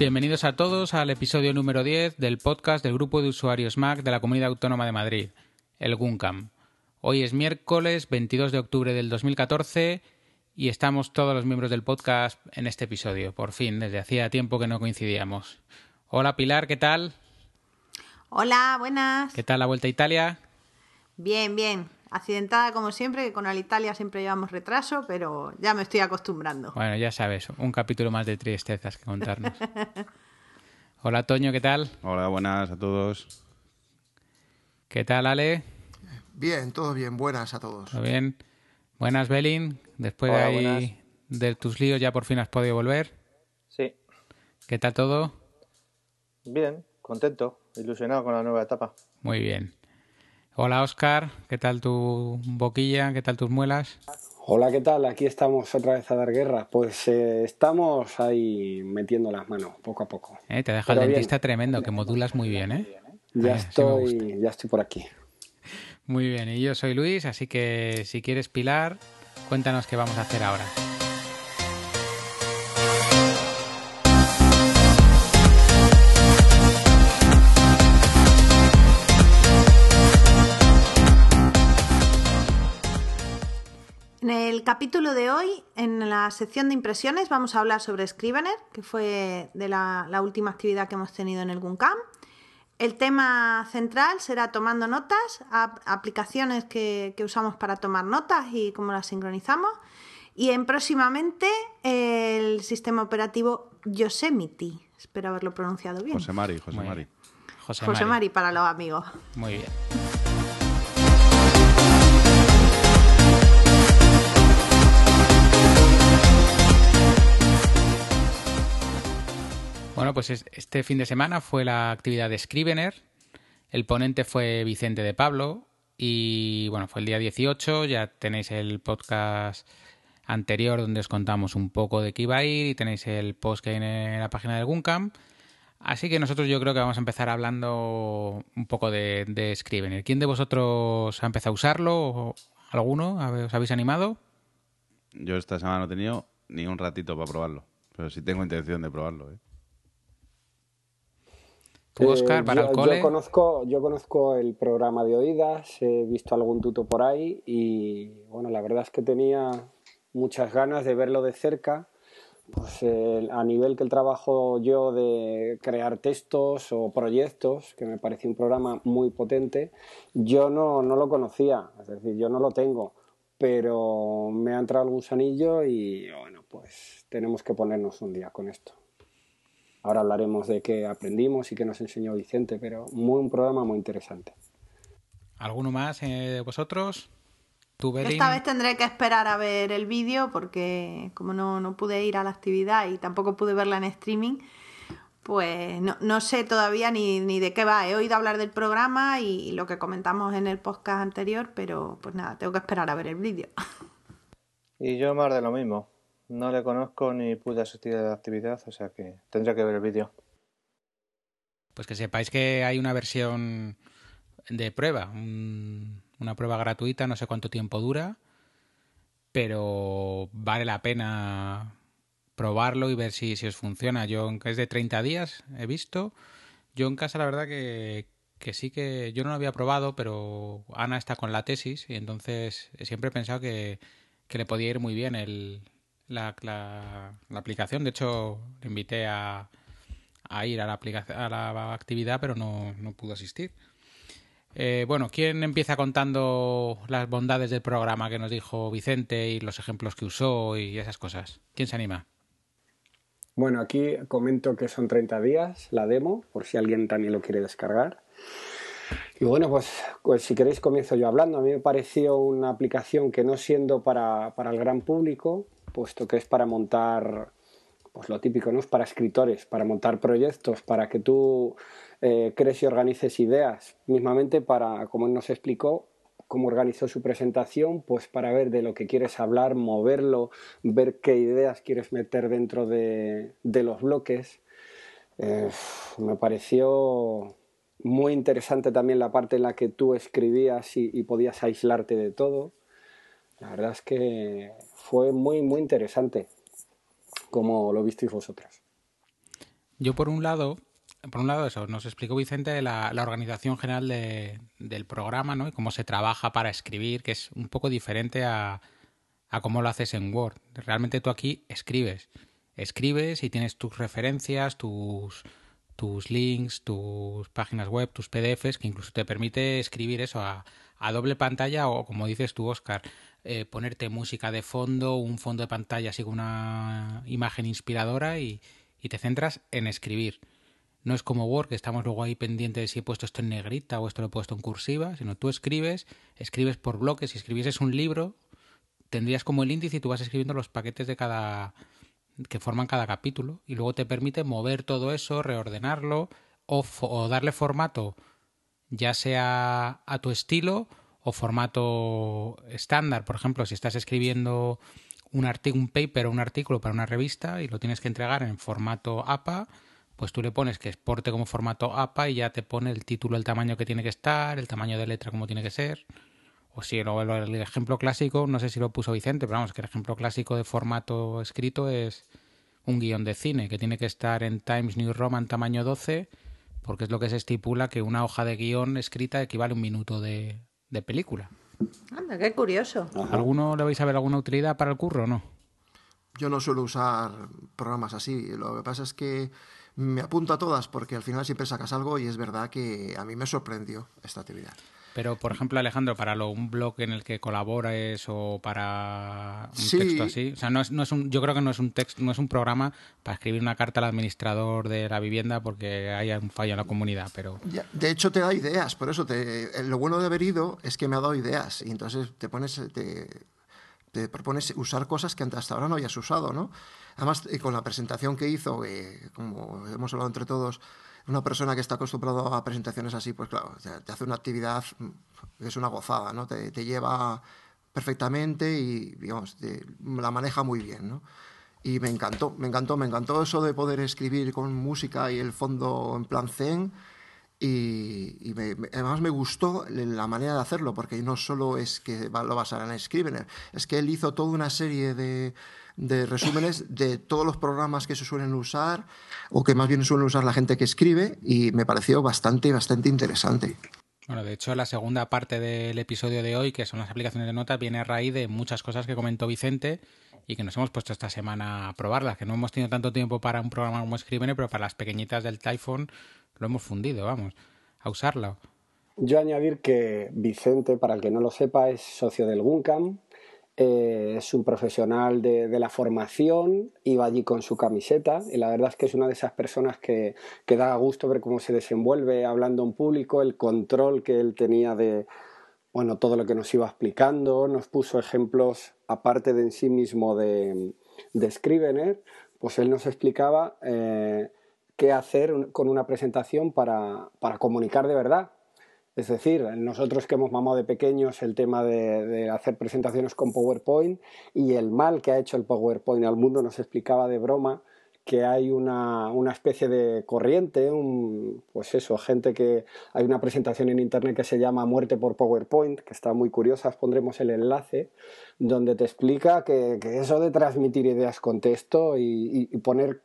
Bienvenidos a todos al episodio número 10 del podcast del grupo de usuarios Mac de la Comunidad Autónoma de Madrid, el GUNCAM. Hoy es miércoles 22 de octubre del 2014 y estamos todos los miembros del podcast en este episodio. Por fin, desde hacía tiempo que no coincidíamos. Hola Pilar, ¿qué tal? Hola, buenas. ¿Qué tal la vuelta a Italia? Bien, bien. Accidentada como siempre, que con Alitalia siempre llevamos retraso, pero ya me estoy acostumbrando. Bueno, ya sabes, un capítulo más de tristezas que contarnos. Hola Toño, ¿qué tal? Hola, buenas a todos. ¿Qué tal Ale? Bien, todo bien, buenas a todos. ¿Todo bien? Buenas Belin, después de, ahí, de tus líos ya por fin has podido volver. Sí. ¿Qué tal todo? Bien, contento, ilusionado con la nueva etapa. Muy bien. Hola Oscar, ¿qué tal tu boquilla? ¿Qué tal tus muelas? Hola, ¿qué tal? Aquí estamos otra vez a dar guerra. Pues eh, estamos ahí metiendo las manos poco a poco. Eh, te deja el dentista tremendo, que modulas muy bien, ¿eh? Ya, estoy, ya estoy por aquí. Muy bien, y yo soy Luis, así que si quieres Pilar, cuéntanos qué vamos a hacer ahora. En el capítulo de hoy, en la sección de impresiones, vamos a hablar sobre Scrivener, que fue de la, la última actividad que hemos tenido en el GUNCAM. El tema central será tomando notas, aplicaciones que, que, usamos para tomar notas y cómo las sincronizamos. Y en próximamente el sistema operativo Yosemite. Espero haberlo pronunciado bien. José Mari, José Mari. José, José Mari para los amigos. Muy bien. Bueno, pues este fin de semana fue la actividad de Scrivener. El ponente fue Vicente de Pablo. Y bueno, fue el día 18. Ya tenéis el podcast anterior donde os contamos un poco de qué iba a ir. Y tenéis el post que hay en la página del Guncam. Así que nosotros yo creo que vamos a empezar hablando un poco de, de Scrivener. ¿Quién de vosotros ha empezado a usarlo? ¿Alguno? ¿Os habéis animado? Yo esta semana no he tenido ni un ratito para probarlo. Pero sí tengo intención de probarlo. ¿eh? Oscar, para yo, el cole. Yo conozco, yo conozco el programa de oídas, he visto algún tuto por ahí y bueno, la verdad es que tenía muchas ganas de verlo de cerca. Pues eh, a nivel que el trabajo yo de crear textos o proyectos, que me pareció un programa muy potente, yo no, no lo conocía, es decir, yo no lo tengo, pero me ha entrado el gusanillo y bueno, pues tenemos que ponernos un día con esto. Ahora hablaremos de qué aprendimos y qué nos enseñó Vicente, pero muy, un programa muy interesante. ¿Alguno más eh, de vosotros? ¿Tú, Esta vez tendré que esperar a ver el vídeo porque como no, no, pude ir a la actividad y tampoco pude verla en streaming, pues no, no sé todavía ni, ni, de qué va. He oído hablar del programa y, y lo que comentamos en el podcast anterior, pero pues nada, tengo que esperar a ver el vídeo. Y yo más de lo mismo. No le conozco ni pude asistir a la actividad, o sea que tendría que ver el vídeo. Pues que sepáis que hay una versión de prueba, un, una prueba gratuita, no sé cuánto tiempo dura, pero vale la pena probarlo y ver si, si os funciona. Yo, es de 30 días, he visto. Yo en casa la verdad que, que sí que yo no lo había probado, pero Ana está con la tesis y entonces siempre he pensado que, que le podía ir muy bien el, la, la, aplicación. De hecho, invité a, a ir a la, a la actividad, pero no, no pudo asistir. Eh, bueno, ¿quién empieza contando las bondades del programa que nos dijo Vicente y los ejemplos que usó y esas cosas? ¿Quién se anima? Bueno, aquí comento que son 30 días la demo, por si alguien también lo quiere descargar. Y bueno, pues, pues, si queréis comienzo yo hablando. A mí me pareció una aplicación que no siendo para, para el gran público, puesto que es para montar, pues lo típico, ¿no? Es para escritores, para montar proyectos, para que tú eh, crees y organices ideas, mismamente para, como él nos explicó, cómo organizó su presentación, pues para ver de lo que quieres hablar, moverlo, ver qué ideas quieres meter dentro de, los bloques. Eh, me pareció muy interesante también la parte en la que tú escribías y podías aislarte de todo. La verdad es que fue muy, muy interesante como lo visteis vosotros. Yo por un lado, por un lado eso, nos explicó Vicente la, la organización general de, del programa, ¿no? Y cómo se trabaja para escribir, que es un poco diferente a, a cómo lo haces en Word. Realmente tú aquí escribes. Escribes y tienes tus referencias, tus, tus links, tus páginas web, tus PDFs, que incluso te permite escribir eso a, a doble pantalla o, como dices tú, Oscar, eh, ponerte música de fondo, un fondo de pantalla así con una imagen inspiradora y, te centras en escribir. No es como Word, que estamos luego ahí pendientes de si he puesto esto en negrita o esto lo he puesto en cursiva, sino tú escribes, escribes por bloques, si escribieses un libro, tendrías como el índice y tú vas escribiendo los paquetes de cada que forman cada capítulo y luego te permite mover todo eso, reordenarlo o, o darle formato ya sea a tu estilo o formato estándar. Por ejemplo, si estás escribiendo un, un paper o un artículo para una revista y lo tienes que entregar en formato APA, pues tú le pones que exporte como formato APA y ya te pone el título, el tamaño que tiene que estar, el tamaño de letra como tiene que ser. O si no, el ejemplo clásico, no sé si lo puso Vicente, pero vamos, que el ejemplo clásico de formato escrito es un guion de cine que tiene que estar en Times New Roman tamaño 12, porque es lo que se estipula que una hoja de guion escrita equivale a un minuto de, de película. Anda, qué curioso. ¿Alguno le vais a ver alguna utilidad para el curro o no? Yo no suelo usar programas así. Lo que pasa es que me apunto a todas porque al final siempre sacas algo y es verdad que a mí me sorprendió esta actividad. Pero, por ejemplo, Alejandro, para lo, un blog en el que colabores o para un Sí. texto así, o sea, no es, no es un, yo creo que no es un texto, no es un programa para escribir una carta al administrador de la vivienda porque haya un fallo en la comunidad, pero Ya, De hecho, te da ideas, por eso te, eh, lo bueno de haber ido es que me ha dado ideas y entonces te pones, te, te propones usar cosas que hasta ahora no hayas usado, ¿no? Además, eh, con la presentación que hizo, eh, como hemos hablado entre todos, una persona que está acostumbrado a presentaciones así, pues claro, te, hace una actividad mm, que es una gozada, ¿no? Te, te lleva perfectamente y, digamos, te- la maneja muy bien, ¿no? Y me encantó, me encantó, me encantó eso de poder escribir con música y el fondo en plan zen. Y, y me- además me gustó la manera de hacerlo, porque no solo es que lo basara en Scrivener, es que él hizo toda una serie de, de resúmenes de todos los programas que se suelen usar, o que más bien suelen usar la gente que escribe, y me pareció bastante, bastante interesante. Bueno, de hecho, la segunda parte del episodio de hoy, que son las aplicaciones de notas, viene a raíz de muchas cosas que comentó Vicente y que nos hemos puesto esta semana a probarlas, que no hemos tenido tanto tiempo para un programa como Scrivener, pero para las pequeñitas del Typhon lo hemos fundido, vamos, a usarlo. Yo añadir que Vicente, para el que no lo sepa, es socio del GUNCAM, eh, es un profesional de, la formación, iba allí con su camiseta y la verdad es que es una de esas personas que, que da gusto ver cómo se desenvuelve hablando en público, el control que él tenía de bueno, todo lo que nos iba explicando, nos puso ejemplos aparte de en sí mismo de, de Scrivener, pues él nos explicaba eh, qué hacer con una presentación para, para comunicar de verdad. Es decir, nosotros que hemos mamado de pequeños el tema de, hacer presentaciones con PowerPoint y el mal que ha hecho el PowerPoint al mundo nos explicaba de broma que hay una, una especie de corriente, un, pues eso, gente que hay una presentación en internet que se llama Muerte por PowerPoint, que está muy curiosa, os pondremos el enlace, donde te explica que, eso de transmitir ideas con texto y, y- y poner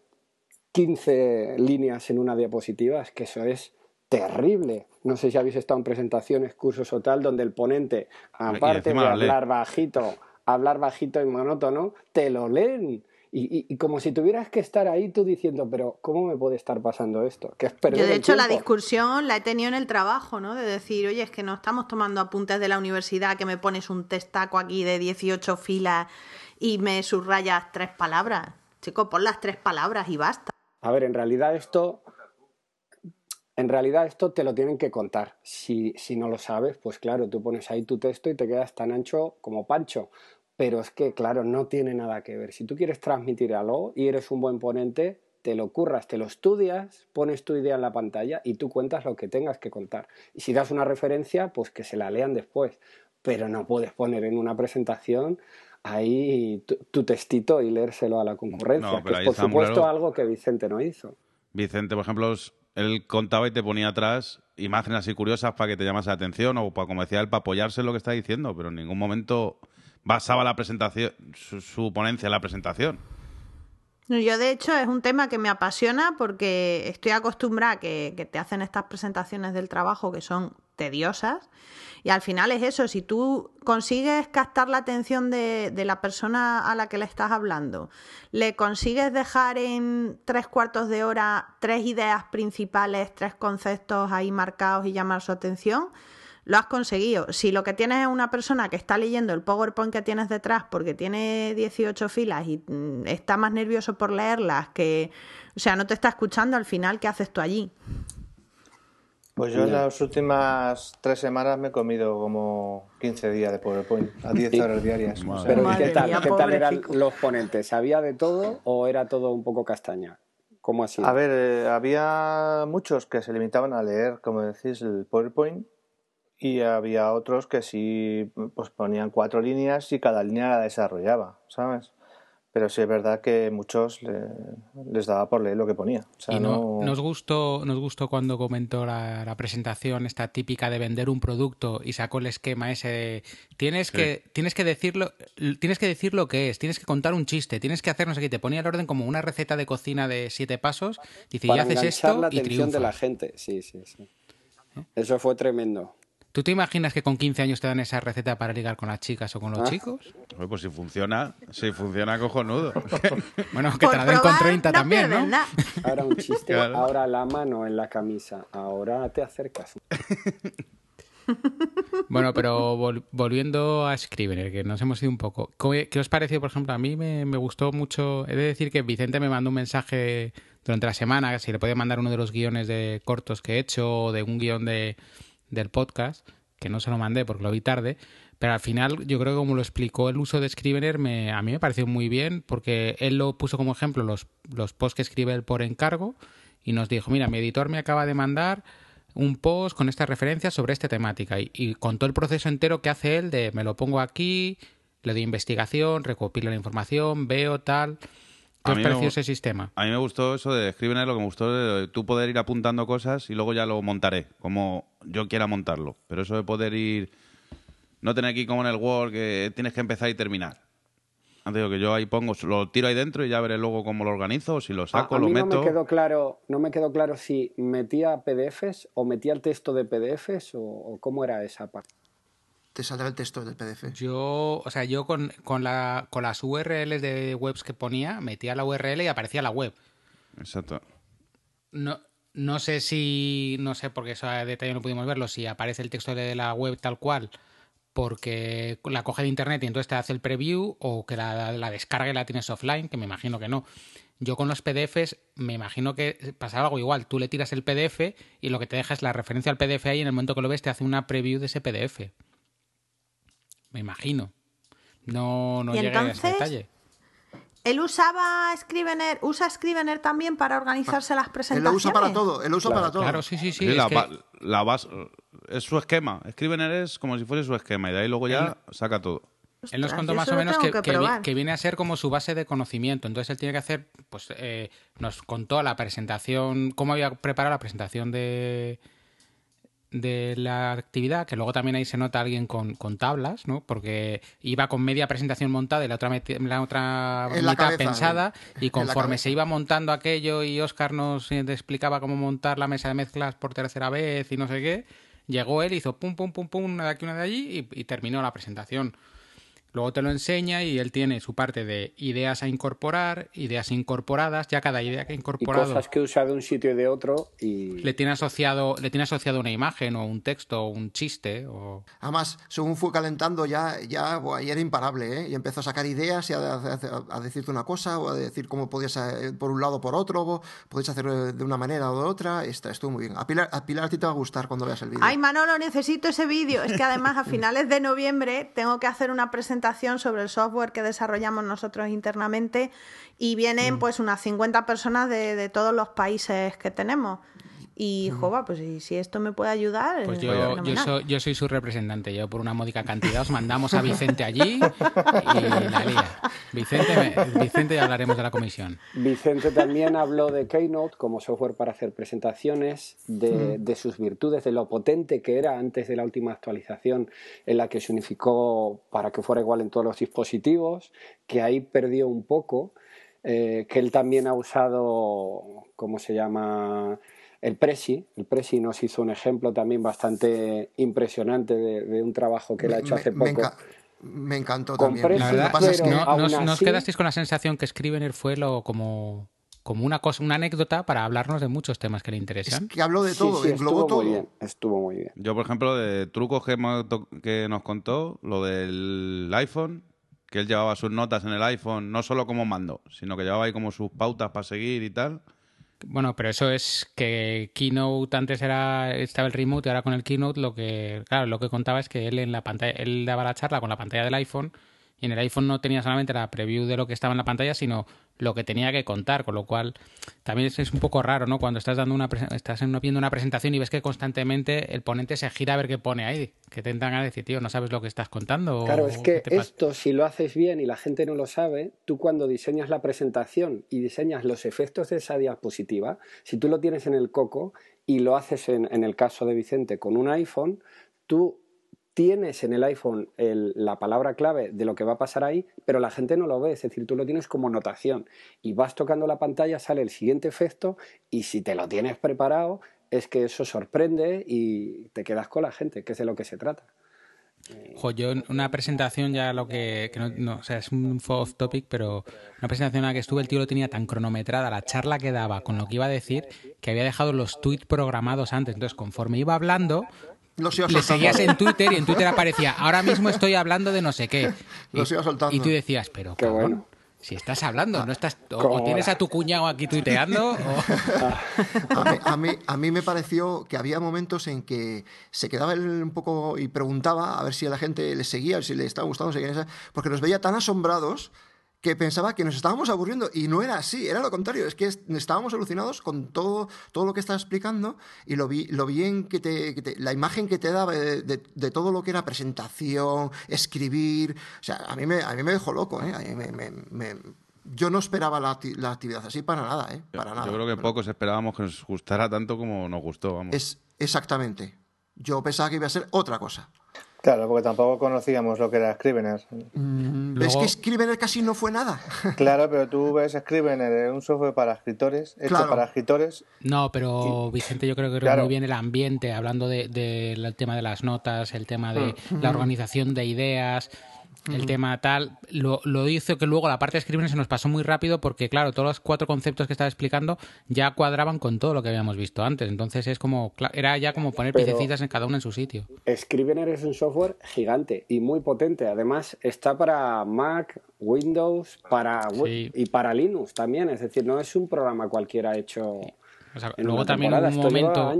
15 líneas en una diapositiva, es que eso es terrible. No sé si habéis estado en presentaciones, cursos o tal, donde el ponente, aparte de hablar bajito, hablar bajito y monótono, te lo leen. Y, y- y como si tuvieras que estar ahí tú diciendo, pero ¿cómo me puede estar pasando esto? Que es perder Yo, de hecho, la discusión la he tenido en el trabajo, ¿no? De decir, oye, es que no estamos tomando apuntes de la universidad, que me pones un testaco aquí de 18 filas y me subrayas tres palabras. Chico, pon las tres palabras y basta. A ver, en realidad esto, en realidad esto te lo tienen que contar. Si, si no lo sabes, pues claro, tú pones ahí tu texto y te quedas tan ancho como Pancho. Pero es que, claro, no tiene nada que ver. Si tú quieres transmitir algo y eres un buen ponente, te lo curras, te lo estudias, pones tu idea en la pantalla y tú cuentas lo que tengas que contar. Y si das una referencia, pues que se la lean después. Pero no puedes poner en una presentación ahí tu, tu textito y leérselo a la concurrencia. No, que es por supuesto claro. algo que Vicente no hizo. Vicente, por ejemplo, él contaba y te ponía atrás imágenes así curiosas para que te llamas la atención o para, como decía él, para apoyarse en lo que está diciendo, pero en ningún momento basaba la presentación, su, su ponencia en la presentación. Yo, de hecho, es un tema que me apasiona porque estoy acostumbrada a que, que te hacen estas presentaciones del trabajo que son tediosas. Y al final es eso, si tú consigues captar la atención de, de, la persona a la que le estás hablando, le consigues dejar en tres cuartos de hora tres ideas principales, tres conceptos ahí marcados y llamar su atención, lo has conseguido. Si lo que tienes es una persona que está leyendo el PowerPoint que tienes detrás porque tiene 18 filas y mm, está más nervioso por leerlas que, o sea, no te está escuchando, al final, ¿qué haces tú allí? Pues yo en las últimas tres semanas me he comido como 15 días de PowerPoint a 10 horas diarias. Pero ¿qué tal, ¿qué tal eran los ponentes? ¿Sabía de todo o era todo un poco castaña? ¿Cómo así? A ver, eh, había muchos que se limitaban a leer, como decís, el PowerPoint y había otros que sí pues ponían cuatro líneas y cada línea la desarrollaba, ¿sabes? Pero sí es verdad que muchos le, les daba por leer lo que ponía. O sea, y no, no... nos gustó nos gustó cuando comentó la, la, presentación esta típica de vender un producto y sacó el esquema ese de, tienes sí. que tienes que decirlo tienes que decir lo que es tienes que contar un chiste tienes que hacernos aquí te ponía el orden como una receta de cocina de siete pasos dice Para y haces esto la y atención triunfas de la gente. Sí sí sí. Eso fue tremendo ¿Tú te imaginas que con 15 años te dan esa receta para ligar con las chicas o con los ¿Ah? chicos? Pues si funciona, si funciona cojonudo. bueno, que te la den con 30 no también, ¿no? Nada. Ahora un chiste, Claro. ahora la mano en la camisa, ahora te acercas. Bueno, pero vol volviendo a Scrivener, que nos hemos ido un poco. ¿Qué os pareció, por ejemplo? A mí me, me, gustó mucho. He de decir que Vicente me mandó un mensaje durante la semana, si le puede mandar uno de los guiones de cortos que he hecho, o de un guion de, del podcast, que no se lo mandé porque lo vi tarde. Pero al final, yo creo que como lo explicó el uso de Scrivener, me, a mí me pareció muy bien, porque él lo puso como ejemplo los, los posts que escribe él por encargo y nos dijo: Mira, mi editor me acaba de mandar un post con estas referencias sobre esta temática y, contó el proceso entero que hace él de me lo pongo aquí, le doy investigación, recopilo la información, veo tal. ¿Qué os pareció ese sistema? A mí me gustó eso de Scrivener, lo que me gustó de tú poder ir apuntando cosas y luego ya lo montaré, como yo quiera montarlo. Pero eso de poder ir... No tener aquí como en el Word que tienes que empezar y terminar. Digo que yo ahí pongo, lo tiro ahí dentro y ya veré luego cómo lo organizo, si lo saco, a, a lo mí meto. No me quedó claro, no me quedó claro si metía PDFs o metía el texto de PDFs o, o cómo era esa parte. Te saldrá el texto del PDF. Yo, o sea, yo con, con, la, con las URLs de webs que ponía, metía la URL y aparecía la web. Exacto. No, no sé si, no sé, porque eso a detalle no pudimos verlo, si aparece el texto de la web tal cual porque la coge de internet y entonces te hace el preview o que la, la descarga y la tienes offline, que me imagino que no. Yo con los PDFs me imagino que pasará algo igual. Tú le tiras el PDF y lo que te deja es la referencia al PDF ahí y en el momento que lo ves te hace una preview de ese PDF. Me imagino. No, no llegué entonces, a ese detalle. ¿Él usaba Scrivener, usa Scrivener también para organizarse las presentaciones? Él lo usa para todo, él lo usa claro, para todo. Claro, sí, sí, sí. la, que... la base, es su esquema. Scrivener es como si fuese su esquema y de ahí luego ya él, saca todo. Él nos contó más o menos que, que, que, que, viene a ser como su base de conocimiento. Entonces él tiene que hacer, pues eh, nos contó la presentación, cómo había preparado la presentación de, de la actividad, que luego también ahí se nota alguien con, con, tablas, ¿no? Porque iba con media presentación montada y la otra, la otra en la cabeza, pensada, y conforme se iba montando aquello y Oscar nos explicaba cómo montar la mesa de mezclas por tercera vez y no sé qué, llegó él, hizo pum, pum, pum, pum, una de aquí, una de allí y, y terminó la presentación. Luego te lo enseña y él tiene su parte de ideas a incorporar, ideas incorporadas, ya cada idea que ha incorporado. Y cosas que usa de un sitio y de otro y. Le tiene asociado, le tiene asociado una imagen o un texto o un chiste. O... Además, según fue calentando, ya, ya, era imparable, ¿eh? Y empezó a sacar ideas y a, a, a, decirte una cosa o a decir cómo podías eh, por un lado o por otro, podías hacer de una manera o de otra. Está, estuvo muy bien. A Pilar, a Pilar a ti te va a gustar cuando veas el vídeo. Ay, Manolo, necesito ese vídeo. Es que además a finales de noviembre tengo que hacer una presentación sobre el software que desarrollamos nosotros internamente y vienen mm. pues unas 50 personas de, de, todos los países que tenemos. Y, jova, pues si, si, esto me puede ayudar. Pues yo, yo, soy, yo soy su representante. Yo, por una módica cantidad, os mandamos a Vicente allí y la lía. Vicente, Vicente, ya hablaremos de la comisión. Vicente también habló de Keynote como software para hacer presentaciones, de, mm. de sus virtudes, de lo potente que era antes de la última actualización en la que se unificó para que fuera igual en todos los dispositivos, que ahí perdió un poco. eh, que él también ha usado, ¿cómo se llama? El Presi. El Presi nos hizo un ejemplo también bastante impresionante de, un trabajo que él ha hecho hace poco. Me, encantó también. no, nos quedasteis con la sensación que Scrivener fue lo como como una cosa, una anécdota para hablarnos de muchos temas que le interesan. Es que habló de todo, estuvo todo. Muy bien, estuvo muy bien. Yo, por ejemplo, de trucos que, que nos contó, lo del iPhone, que él llevaba sus notas en el iPhone, no solo como mando, sino que llevaba ahí como sus pautas para seguir y tal. Bueno, pero eso es que Keynote antes era estaba el remote y ahora con el Keynote lo que claro, lo que contaba es que él en la pantalla él daba la charla con la pantalla del iPhone y en el iPhone no tenía solamente la preview de lo que estaba en la pantalla, sino lo que tenía que contar, con lo cual también es, un poco raro, ¿no? Cuando estás dando una estás viendo una presentación y ves que constantemente el ponente se gira a ver qué pone ahí, que te entran a decir, tío, no sabes lo que estás contando. Claro, es que esto, si lo haces bien y la gente no lo sabe, tú cuando diseñas la presentación y diseñas los efectos de esa diapositiva, si tú lo tienes en el coco y lo haces en, en el caso de Vicente con un iPhone, tú tienes en el iPhone la palabra clave de lo que va a pasar ahí, pero la gente no lo ve, es decir, tú lo tienes como notación y vas tocando la pantalla, sale el siguiente efecto y si te lo tienes preparado es que eso sorprende y te quedas con la gente, que es de lo que se trata. Jo, yo una presentación ya lo que, no, o sea, es un off topic, pero una presentación en la que estuve el tío lo tenía tan cronometrada, la charla que daba con lo que iba a decir, que había dejado los tweets programados antes. Entonces, conforme iba hablando, le seguías en Twitter y en Twitter aparecía, ahora mismo estoy hablando de no sé qué. Y, tú decías, pero qué bueno. Si estás hablando, no estás o, tienes a tu cuñado aquí tuiteando. a, mí, a, mí, me pareció que había momentos en que se quedaba él un poco y preguntaba a ver si a la gente le seguía, si le estaba gustando, porque nos veía tan asombrados que pensaba que nos estábamos aburriendo y no era así, era lo contrario, es que estábamos alucinados con todo, todo lo que estaba explicando y lo, vi, lo bien que te, la imagen que te daba de, todo lo que era presentación, escribir, o sea, a mí me, a mí me dejó loco, ¿eh? yo no esperaba la, actividad así para nada, ¿eh? Para nada. Yo creo que pocos esperábamos que nos gustara tanto como nos gustó, vamos. Es, exactamente. Yo pensaba que iba a ser otra cosa. Claro, porque tampoco conocíamos lo que era Scrivener. Mm, es que Scrivener casi no fue nada. claro, pero tú ves Scrivener, es un software para escritores, hecho para escritores. No, pero Vicente, yo creo que creo muy bien el ambiente, hablando del de, tema de las notas, el tema de mm. la organización de ideas el tema tal, lo, lo hizo que luego la parte de Scrivener se nos pasó muy rápido porque, claro, todos los cuatro conceptos que estaba explicando ya cuadraban con todo lo que habíamos visto antes. Entonces es como, era ya como poner piececitas en cada uno en su sitio. Scrivener es un software gigante y muy potente. Además, está para Mac, Windows, para y para Linux también. Es decir, no es un programa cualquiera hecho luego también hubo un momento,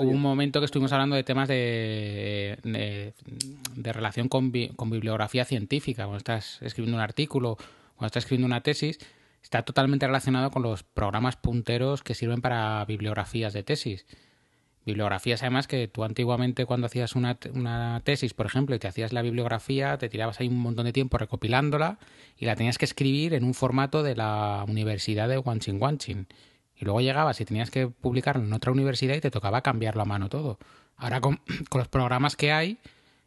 un momento que estuvimos hablando de temas de, de, relación con, con, bibliografía científica. Cuando estás escribiendo un artículo, cuando estás escribiendo una tesis, está totalmente relacionado con los programas punteros que sirven para bibliografías de tesis. Bibliografías además que tú antiguamente cuando hacías una, una, tesis, por ejemplo, y te hacías la bibliografía, te tirabas ahí un montón de tiempo recopilándola y la tenías que escribir en un formato de la Universidad de Wanchin Wanchin luego llegabas y tenías que publicarlo en otra universidad y te tocaba cambiarlo a mano todo. Ahora con, los programas que hay,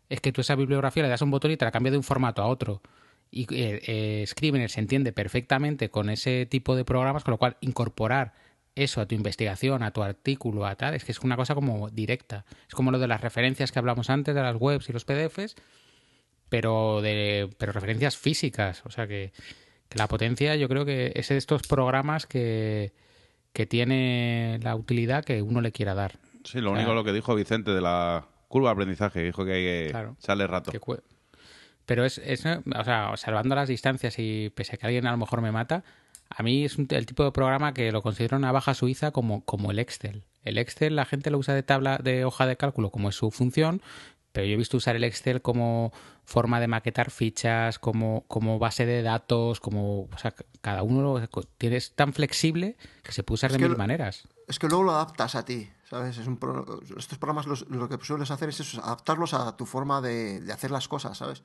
es que tú esa bibliografía le das un botón y te la cambia de un formato a otro. Y eh, eh, Scrivener se entiende perfectamente con ese tipo de programas, con lo cual incorporar eso a tu investigación, a tu artículo, a tal, es que es una cosa como directa. Es como lo de las referencias que hablamos antes de las webs y los PDFs, pero de pero referencias físicas. O sea que, que la potencia yo creo que es de estos programas que, que tiene la utilidad que uno le quiera dar. Sí, lo único lo que dijo Vicente de la curva de aprendizaje, dijo que hay que sale rato. pero es, es, o sea, salvando las distancias y pese a que alguien a lo mejor me mata, a mí es el tipo de programa que lo considero una baja suiza como, como el Excel. El Excel la gente lo usa de tabla de hoja de cálculo como es su función, pero yo he visto usar el Excel como forma de maquetar fichas, como, como base de datos, como, o sea, cada uno lo tiene, tan flexible que se puede usar de mil maneras. Es que luego lo adaptas a ti, ¿sabes? Es un estos programas lo que sueles hacer es eso, adaptarlos a tu forma de, de hacer las cosas, ¿sabes?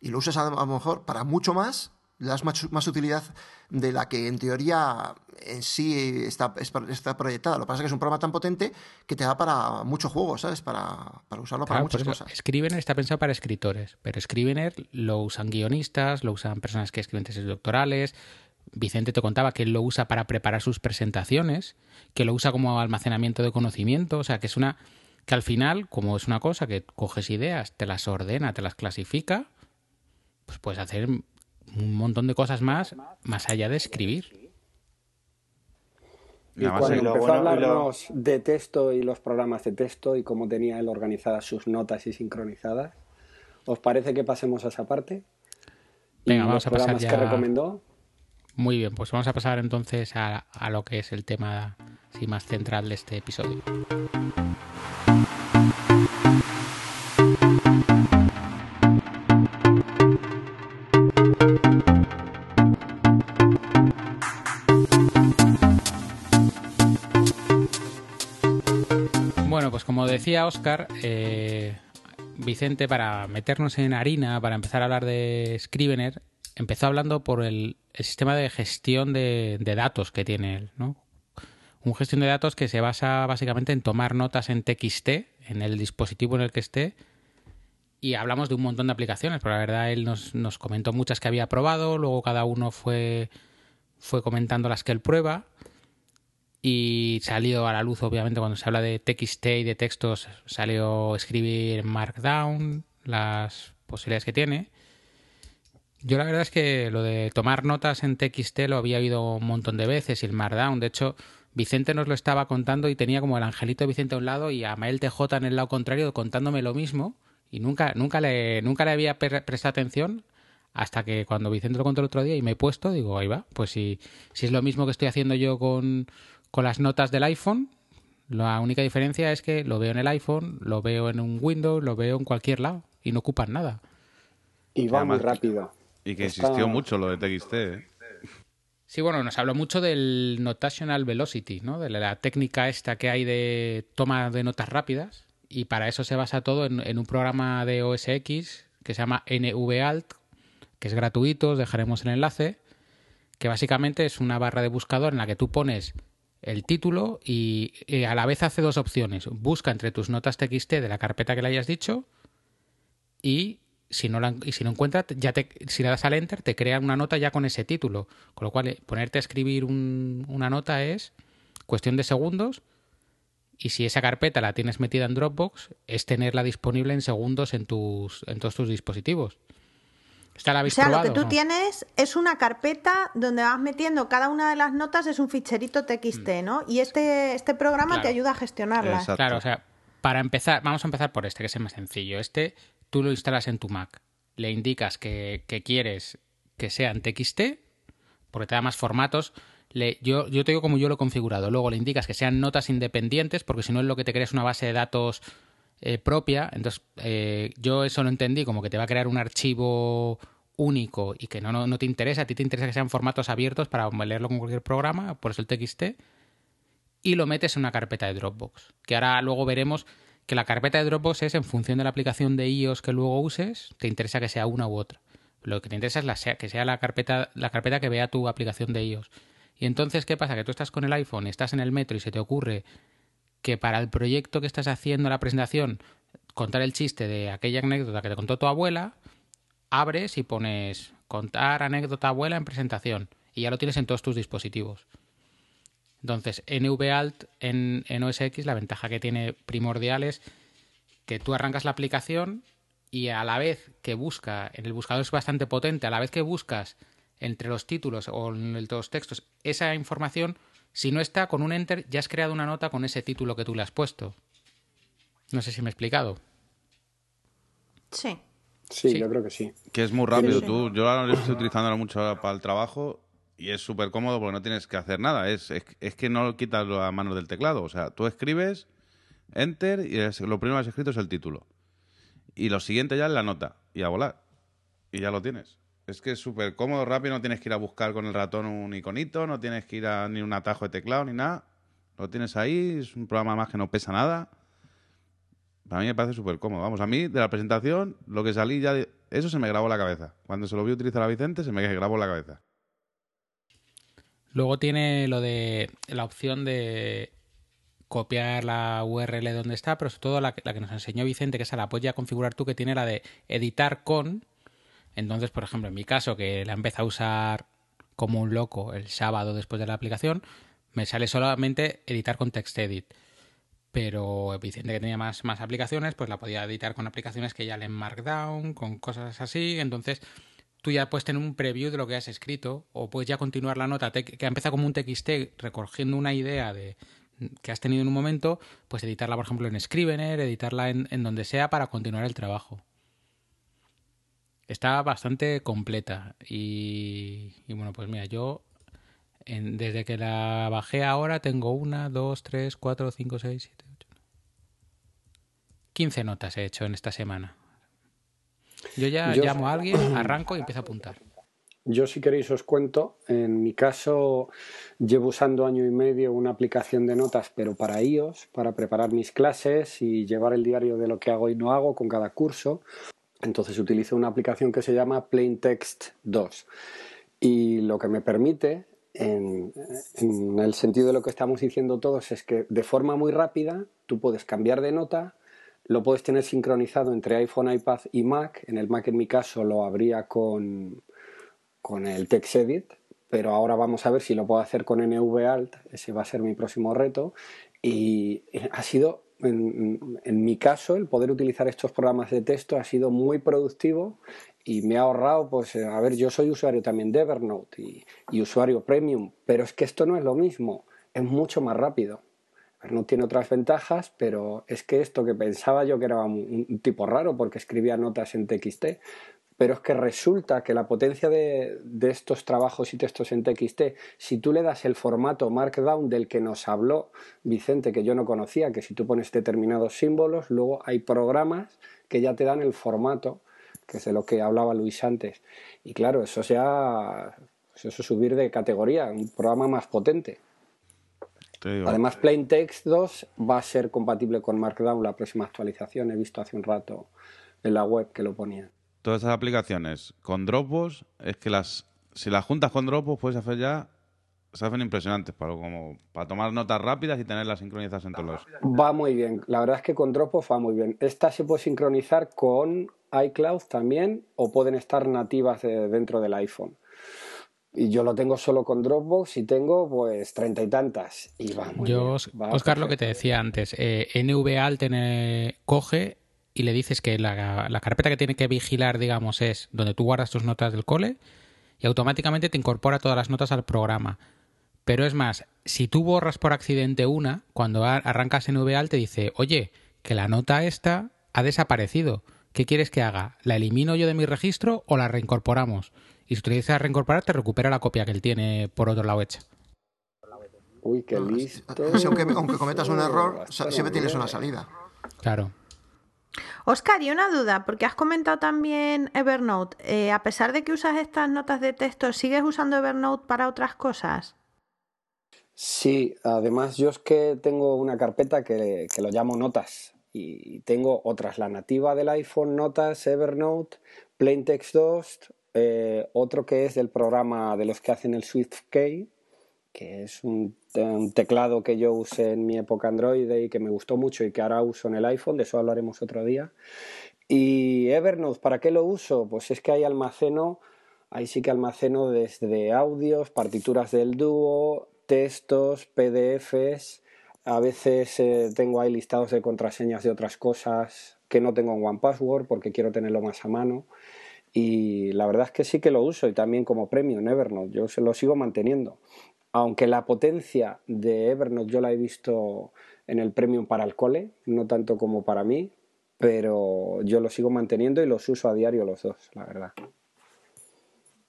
Y lo usas a lo mejor para mucho más le das más, utilidad de la que en teoría en sí está, está proyectada. Lo que pasa es que es un programa tan potente que te da para muchos juegos, ¿sabes? Para, usarlo para muchas cosas. Scrivener está pensado para escritores, pero Scrivener lo usan guionistas, lo usan personas que escriben tesis doctorales, Vicente te contaba que él lo usa para preparar sus presentaciones, que lo usa como almacenamiento de conocimiento, o sea, que es una que al final, como es una cosa que coges ideas, te las ordena, te las clasifica, pues puedes hacer un montón de cosas más más allá de escribir. Y cuando empezó a hablarnos de texto y los programas de texto y cómo tenía él organizadas sus notas y sincronizadas, ¿os parece que pasemos a esa parte? Venga, vamos a pasar ya... que recomendó? Muy bien, pues vamos a pasar entonces a, a lo que es el tema sí, más central de este episodio. Pues como decía Oscar, eh, Vicente, para meternos en harina, para empezar a hablar de Scrivener, empezó hablando por el, sistema de gestión de, datos que tiene él, ¿no? Un gestión de datos que se basa básicamente en tomar notas en TXT, en el dispositivo en el que esté, y hablamos de un montón de aplicaciones, pero la verdad él nos, nos comentó muchas que había probado, luego cada uno fue, fue comentando las que él prueba, y salió a la luz, obviamente, cuando se habla de TXT y de textos, salió escribir Markdown, las posibilidades que tiene. Yo la verdad es que lo de tomar notas en TXT lo había oído un montón de veces y el Markdown, de hecho, Vicente nos lo estaba contando y tenía como el angelito de Vicente a un lado y a Mael TJ en el lado contrario contándome lo mismo y nunca, nunca, le, nunca le había prestado atención hasta que cuando Vicente lo contó el otro día y me he puesto, digo, ahí va, pues si, si es lo mismo que estoy haciendo yo con, con las notas del iPhone, la única diferencia es que lo veo en el iPhone, lo veo en un Windows, lo veo en cualquier lado y no ocupan nada. Y va muy rápido. Y que existió mucho lo de TXT. ¿eh? Sí, bueno, nos habló mucho del Notational Velocity, ¿no? De la técnica esta que hay de toma de notas rápidas. Y para eso se basa todo en, un programa de OS X que se llama NVAlt, que es gratuito, os dejaremos el enlace, que básicamente es una barra de buscador en la que tú pones el título y, a la vez hace dos opciones. Busca entre tus notas TXT de la carpeta que le hayas dicho y si no, la, y si no encuentras, ya te, si le das al enter, te crea una nota ya con ese título. Con lo cual, eh, ponerte a escribir una nota es cuestión de segundos. Y si esa carpeta la tienes metida en Dropbox, es tenerla disponible en segundos en, tus, en todos tus dispositivos. ¿Está la o sea, lo que tú tienes es una carpeta donde vas metiendo cada una de las notas, es un ficherito TXT, mm. ¿no? Y este, este programa te ayuda a gestionarlas. Claro, o sea, para empezar, vamos a empezar por este, que es el más sencillo. Este tú lo instalas en tu Mac, le indicas que, quieres que sean TXT, porque te da más formatos. Le, yo, yo te digo como yo lo he configurado. Luego le indicas que sean notas independientes, porque si no es lo que te crea es una base de datos eh, propia. Entonces, eh, yo eso lo entendí como que te va a crear un archivo único y que no, no, no, te interesa, a ti te interesa que sean formatos abiertos para leerlo con cualquier programa, por eso el TXT, y lo metes en una carpeta de Dropbox. Que ahora luego veremos que la carpeta de Dropbox es en función de la aplicación de iOS que luego uses, te interesa que sea una u otra. Lo que te interesa es la, que sea la carpeta, la carpeta que vea tu aplicación de iOS. Y entonces, ¿qué pasa? Que tú estás con el iPhone, estás en el metro y se te ocurre que para el proyecto que estás haciendo, la presentación, contar el chiste de aquella anécdota que te contó tu abuela, abres y pones contar anécdota abuela en presentación y ya lo tienes en todos tus dispositivos. Entonces, NVAlt en, en OS X, la ventaja que tiene primordial es que tú arrancas la aplicación y a la vez que busca, en el buscador es bastante potente, a la vez que buscas entre los títulos o entre los textos esa información, si no está con un enter, ya has creado una nota con ese título que tú le has puesto. No sé si me he explicado. Sí. Sí, yo creo que sí. Que es muy rápido. Tú, yo ahora estoy utilizando mucho para el trabajo y es súper cómodo porque no tienes que hacer nada. Es, es, que no quitas la mano del teclado. O sea, tú escribes, enter, y lo primero que has escrito es el título. Y lo siguiente ya es la nota. Y a volar. Y ya lo tienes. Es que es súper cómodo, rápido. No tienes que ir a buscar con el ratón un iconito. No tienes que ir a ni un atajo de teclado ni nada. Lo tienes ahí. Es un programa más que no pesa nada. Para mí me parece súper cómodo. Vamos, a mí de la presentación, lo que salí ya. Eso se me grabó la cabeza. Cuando se lo vi utilizar a Vicente, se me grabó la cabeza. Luego tiene lo de la opción de copiar la URL donde está, pero sobre todo la, que nos enseñó Vicente, que esa la puedes ya configurar tú, que tiene la de editar con. Entonces, por ejemplo, en mi caso, que la empezado a usar como un loco el sábado después de la aplicación, me sale solamente editar con TextEdit. Pero Vicente que tenía más, más aplicaciones, pues la podía editar con aplicaciones que ya leen Markdown, con cosas así. Entonces tú ya puedes tener un preview de lo que has escrito o puedes ya continuar la nota que empieza como un TXT recogiendo una idea de, que has tenido en un momento, pues editarla, por ejemplo, en Scrivener, editarla en, donde sea para continuar el trabajo. Está bastante completa y, bueno, pues mira, yo desde que la bajé ahora tengo una, dos, tres, cuatro, cinco, seis, siete, ocho. 15 notas he hecho en esta semana. Yo ya llamo a alguien, arranco y empiezo a apuntar. Yo si queréis os cuento, en mi caso llevo usando año y medio una aplicación de notas, pero para iOS, para preparar mis clases y llevar el diario de lo que hago y no hago con cada curso. Entonces utilizo una aplicación que se llama Plain Text 2 y lo que me permite, en, el sentido de lo que estamos diciendo todos, es que de forma muy rápida tú puedes cambiar de nota, lo puedes tener sincronizado entre iPhone, iPad y Mac. En el Mac en mi caso lo habría con con el TextEdit, pero ahora vamos a ver si lo puedo hacer con NVAlt, ese va a ser mi próximo reto. Y ha sido, en, mi caso, el poder utilizar estos programas de texto ha sido muy productivo y me ha ahorrado, pues, a ver, yo soy usuario también de Evernote y, usuario premium, pero es que esto no es lo mismo, es mucho más rápido. No tiene otras ventajas, pero es que esto que pensaba yo que era un, tipo raro porque escribía notas en TXT, pero es que resulta que la potencia de, estos trabajos y textos en TXT, si tú le das el formato Markdown del que nos habló Vicente, que yo no conocía, que si tú pones determinados símbolos, luego hay programas que ya te dan el formato, que es de lo que hablaba Luis antes. Y claro, eso sea, pues eso subir de categoría, un programa más potente. Además, Plain Text 2 va a ser compatible con Markdown la próxima actualización. He visto hace un rato en la web que lo ponían todas estas aplicaciones con Dropbox es que las si las juntas con Dropbox puedes hacer ya se hacen impresionantes para como para tomar notas rápidas y tenerlas sincronizadas entre los va muy bien. La verdad es que con Dropbox va muy bien. Esta se puede sincronizar con iCloud también o pueden estar nativas dentro del iPhone. Y yo lo tengo solo con Dropbox y tengo pues treinta y tantas. Y va muy yo bien. Oscar lo que te decía antes eh, NVAlt coge y le dices que la, carpeta que tiene que vigilar, digamos, es donde tú guardas tus notas del cole y automáticamente te incorpora todas las notas al programa. Pero es más, si tú borras por accidente una, cuando arrancas en VAL te dice, oye, que la nota esta ha desaparecido. ¿Qué quieres que haga? ¿La elimino yo de mi registro o la reincorporamos? Y si tú le dices a reincorporar, te recupera la copia que él tiene por otro lado hecha. Uy, qué listo. aunque, aunque cometas un error, siempre tienes una salida. Claro. Oscar, y una duda, porque has comentado también Evernote. Eh, a pesar de que usas estas notas de texto, ¿sigues usando Evernote para otras cosas? Sí, además yo es que tengo una carpeta que, lo llamo notas y tengo otras, la nativa del iPhone, notas, Evernote, Plaintext 2, eh, otro que es del programa de los que hacen el SwiftKey, que es un, teclado que yo usé en mi época Android y que me gustó mucho y que ahora uso en el iPhone, de eso hablaremos otro día. Y Evernote, ¿para qué lo uso? Pues es que ahí almaceno, ahí sí que almaceno desde audios, partituras del dúo, textos, PDFs, a veces eh, tengo ahí listados de contraseñas de otras cosas que no tengo en OnePassword porque quiero tenerlo más a mano. Y la verdad es que sí que lo uso y también como premio en Evernote, yo se lo sigo manteniendo aunque la potencia de Evernote yo la he visto en el premium para el cole, no tanto como para mí, pero yo lo sigo manteniendo y los uso a diario los dos, la verdad.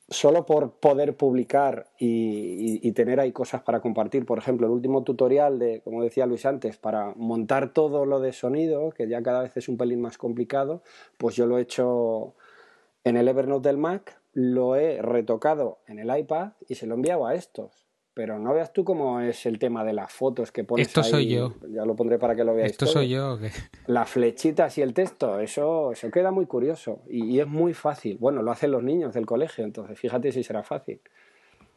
Solo por poder publicar y, tener ahí cosas para compartir, por ejemplo, el último tutorial de, como decía Luis antes, para montar todo lo de sonido, que ya cada vez es un pelín más complicado, pues yo lo he hecho en el Evernote del Mac, lo he retocado en el iPad y se lo he enviado a estos pero no veas tú cómo es el tema de las fotos que pones Esto soy yo. Ya lo pondré para que lo veáis. Esto soy yo. Las flechitas y el texto, eso, eso queda muy curioso y, y, es muy fácil. Bueno, lo hacen los niños del colegio, entonces fíjate si será fácil.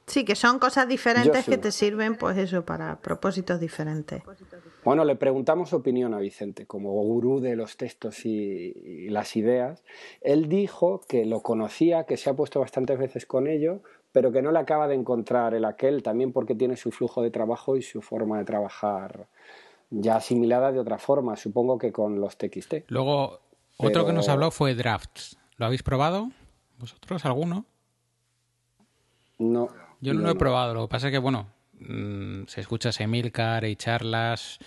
Sí, que son cosas diferentes que te sirven, pues eso, para propósitos diferentes. Bueno, le preguntamos opinión a Vicente, como gurú de los textos y las ideas. Él dijo que lo conocía, que se ha puesto bastantes veces con ello, pero que no le acaba de encontrar el aquel, también porque tiene su flujo de trabajo y su forma de trabajar ya asimilada de otra forma, supongo que con los TXT. Luego, otro que nos habló fue Drafts. ¿Lo habéis probado? ¿Vosotros alguno? No. Yo no, lo he probado. Lo que pasa es que, bueno, mm, se escucha Emilcar y charlas,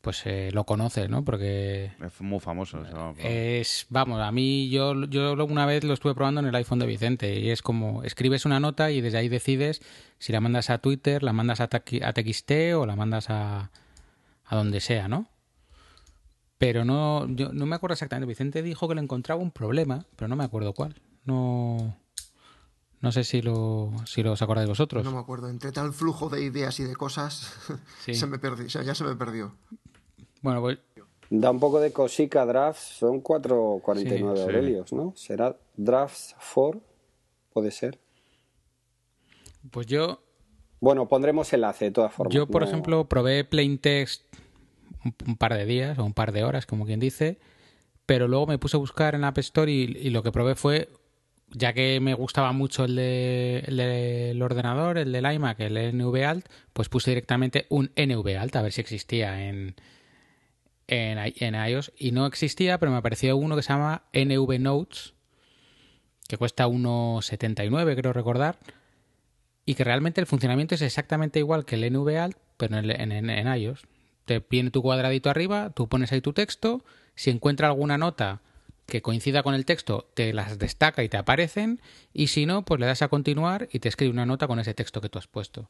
pues eh, lo conoces, ¿no? Porque Es muy famoso. es, vamos, a mí yo, yo una vez lo estuve probando en el iPhone de Vicente y es como escribes una nota y desde ahí decides si la mandas a Twitter, la mandas a, TXT o la mandas a, a donde sea, ¿no? Pero no, yo no me acuerdo exactamente. Vicente dijo que le encontraba un problema, pero no me acuerdo cuál. No, no sé si lo, si lo os acordáis vosotros. No me acuerdo. Entre tal flujo de ideas y de cosas, Sí. se me perdió, o sea, ya se me perdió. Bueno, pues Da un poco de cosica drafts, son 4.49 Sí, sí. Aurelios, ¿no? ¿Será drafts 4? Puede ser. Pues yo, Bueno, pondremos enlace de todas formas. yo por no- ejemplo, probé Plain Text un, par de días o un par de horas, como quien dice, pero luego me puse a buscar en App Store y, y lo que probé fue, ya que me gustaba mucho el, de, el del ordenador, el del iMac, el NVAlt, pues puse directamente un NVAlt a ver si existía en, en, en iOS y no existía, pero me apareció uno que se llama NV Notes, que cuesta 1,79 creo recordar, y que realmente el funcionamiento es exactamente igual que el NVAlt, pero en, en, en- en iOS. Te viene tu cuadradito arriba, tú pones ahí tu texto, si encuentra alguna nota que coincida con el texto, te las destaca y te aparecen, y si no, pues le das a continuar y te escribe una nota con ese texto que tú has puesto.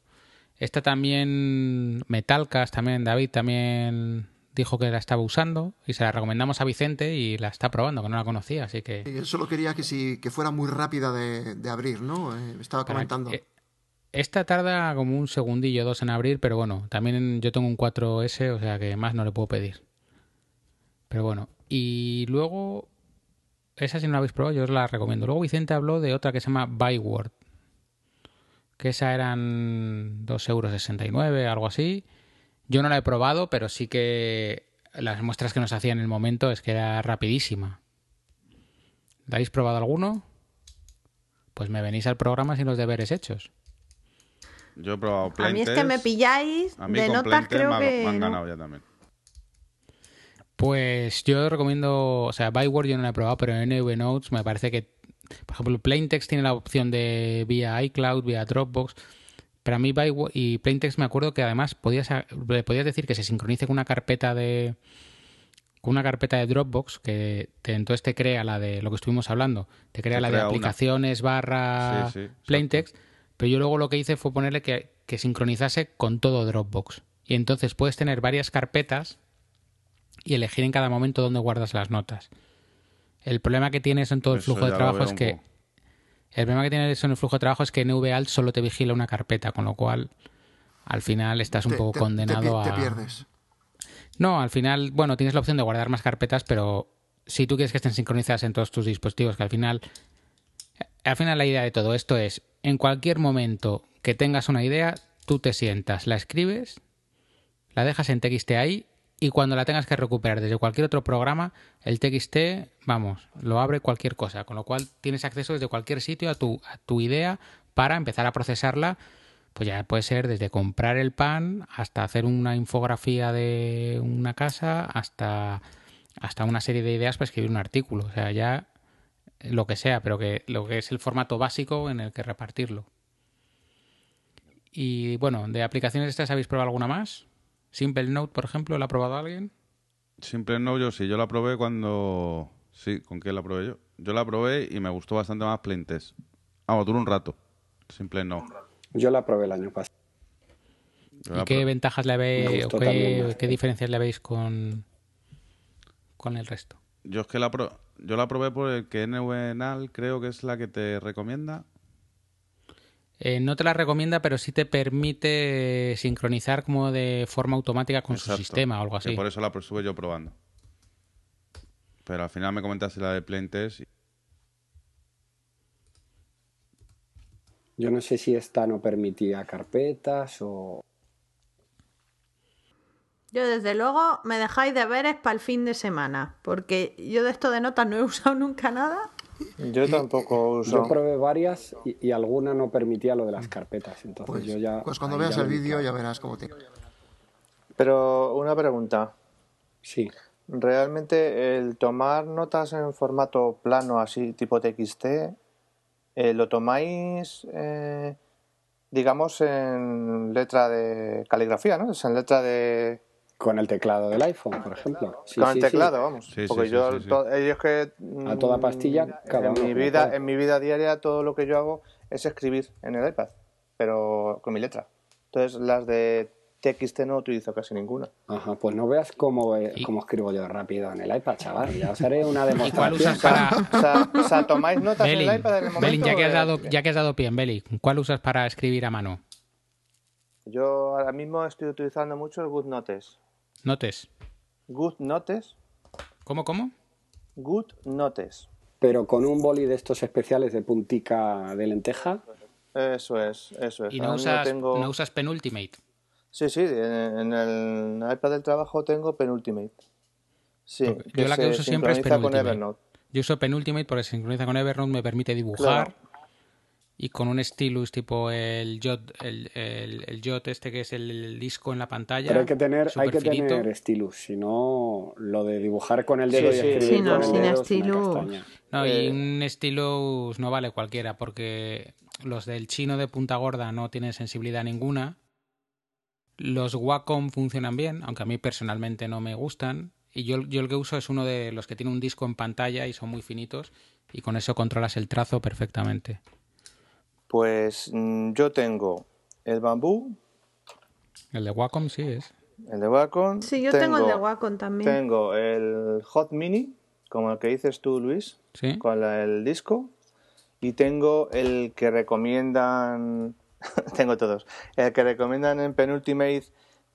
Esta también, Metalcast, también David también dijo que la estaba usando y se la recomendamos a Vicente y la está probando, que no la conocía, así que... Y él solo quería que, si, que fuera muy rápida de, de abrir, ¿no? Eh, estaba Para- comentando. eh, Esta tarda como un segundillo, dos en abrir, pero bueno, también yo tengo un 4S, o sea que más no le puedo pedir. Pero bueno, y luego, esa si no la habéis probado, yo os la recomiendo. Luego Vicente habló de otra que se llama Byword, que esa eran 2,69 euros, algo así. Yo no la he probado, pero sí que las muestras que nos hacía en el momento es que era rapidísima. ¿La habéis probado alguno? Pues me venís al programa sin los deberes hechos. Yo he probado A mí es que me pilláis A mí de con notas, creo me, que. me han no. ganado ya también. Pues yo recomiendo, o sea, Byword yo no la he probado, pero en NV Notes me parece que, por ejemplo, Plaintext tiene la opción de vía iCloud, vía Dropbox, pero a mí Byword y Plaintext me acuerdo que además podías, le podías decir que se sincronice con una carpeta de con una carpeta de Dropbox que te- entonces te crea la de lo que estuvimos hablando, te crea Te la de una. aplicaciones barra Sí, sí, exacto. Plaintext, pero yo luego lo que hice fue ponerle que, que sincronizase con todo Dropbox. Y entonces puedes tener varias carpetas y elegir en cada momento dónde guardas las notas. El problema que tienes en todo el flujo de trabajo es que poco. El problema que tienes en el flujo de trabajo es que NVAlt solo te vigila una carpeta, con lo cual al final estás un Te- poco te- condenado te, a te pierdes. no, al final, bueno, tienes la opción de guardar más carpetas, pero si tú quieres que estén sincronizadas en todos tus dispositivos, que al final, al final la idea de todo esto es, en cualquier momento que tengas una idea, tú te sientas, la escribes, la dejas en TXT ahí y cuando la tengas que recuperar desde cualquier otro programa, el TXT, vamos, lo abre cualquier cosa, con lo cual tienes acceso desde cualquier sitio a tu, a tu idea para empezar a procesarla pues ya puede ser desde comprar el pan hasta hacer una infografía de una casa hasta, hasta una serie de ideas para escribir un artículo. O sea, ya lo que sea, pero que lo que es el formato básico en el que repartirlo. Y bueno, de aplicaciones estas, ¿habéis probado alguna más? Simple Note, por ejemplo, ¿la ha probado alguien? Simple no, yo sí. Yo la probé cuando... Sí, ¿con qué la probé yo? Yo la probé y me gustó bastante más Plaintest. Vamos, duró un rato. Simple no. Yo la probé el año pasado. ¿Y qué ventajas le veis o qué diferencias le veis con, con el resto? Yo es que la, pro- yo la probé por el que NVNAL creo que es la que te recomienda. Eh, no te la recomienda, pero sí te permite sincronizar como de forma automática con su sistema o algo Que así. por eso la estuve yo probando. Pero al final me comentaste la de Plaintest. y- Yo no sé si esta no permitía carpetas o... Yo desde luego me dejáis deberes para el fin de semana, porque yo de esto de notas no he usado nunca nada Yo tampoco uso. Yo probé varias y, y alguna no permitía lo de las carpetas. Entonces Pues, yo ya. pues cuando veas ya el vídeo ya verás cómo te... Pero una pregunta. Sí. Realmente el tomar notas en formato plano, así tipo TXT, eh, ¿lo tomáis, eh, digamos, en letra de caligrafía, ¿no? Es en letra de... Con el teclado del iPhone, por ejemplo. Sí, con sí, el sí. teclado, vamos. Sí, sí, Porque sí, yo, sí, sí. to- yo es que... A toda mm, pastilla, cada en uno mi vida. En mi vida diaria todo lo que yo hago es escribir en el iPad, pero con mi letra. Entonces las de TXT no utilizo casi ninguna. Ajá, pues no veas cómo, eh, cómo escribo yo rápido en el iPad, chaval. Ya os haré una ¿Y cuál demostración. usas para, O sea, o sea, ¿tomáis notas en Belling, el iPad en el momento? Belling, ya que has dado, ya que has dado pie en Belling, ¿cuál usas para escribir a mano? Yo ahora mismo estoy utilizando mucho el GoodNotes. Notes. GoodNotes, ¿Cómo, cómo? GoodNotes. Pero con un boli de estos especiales de puntica de lenteja. Eso es, eso es. Y no usas, tengo... no usas Penultimate. Sí, sí, en, en el iPad del trabajo tengo Penultimate. Sí, Porque yo la que uso siempre es con Penultimate. Evernote. Yo uso Penultimate porque se sincroniza con Evernote, me permite dibujar. Y con un stylus tipo el Jot, el, el, el Jot este que es el, el disco en la pantalla. Pero hay que tener, hay que tener stylus, si no lo de dibujar con el dedo Sí, y escribir Sí, no, con el sin dedo es una stylus. castaña. No, Eh, y un stylus no vale cualquiera porque los del chino de punta gorda no tienen sensibilidad ninguna. Los Wacom funcionan bien, aunque a mí personalmente no me gustan. Y yo, yo el que uso es uno de los que tiene un disco en pantalla y son muy finitos. Y con eso controlas el trazo perfectamente. Pues mm, yo tengo el bambú, El de Wacom sí es. el de Wacom. Sí, yo tengo, el de Wacom también. Tengo el Hot Mini, como el que dices tú, Luis, Sí. con la- el disco. Y tengo el que recomiendan, tengo todos, el que recomiendan en Penultimate,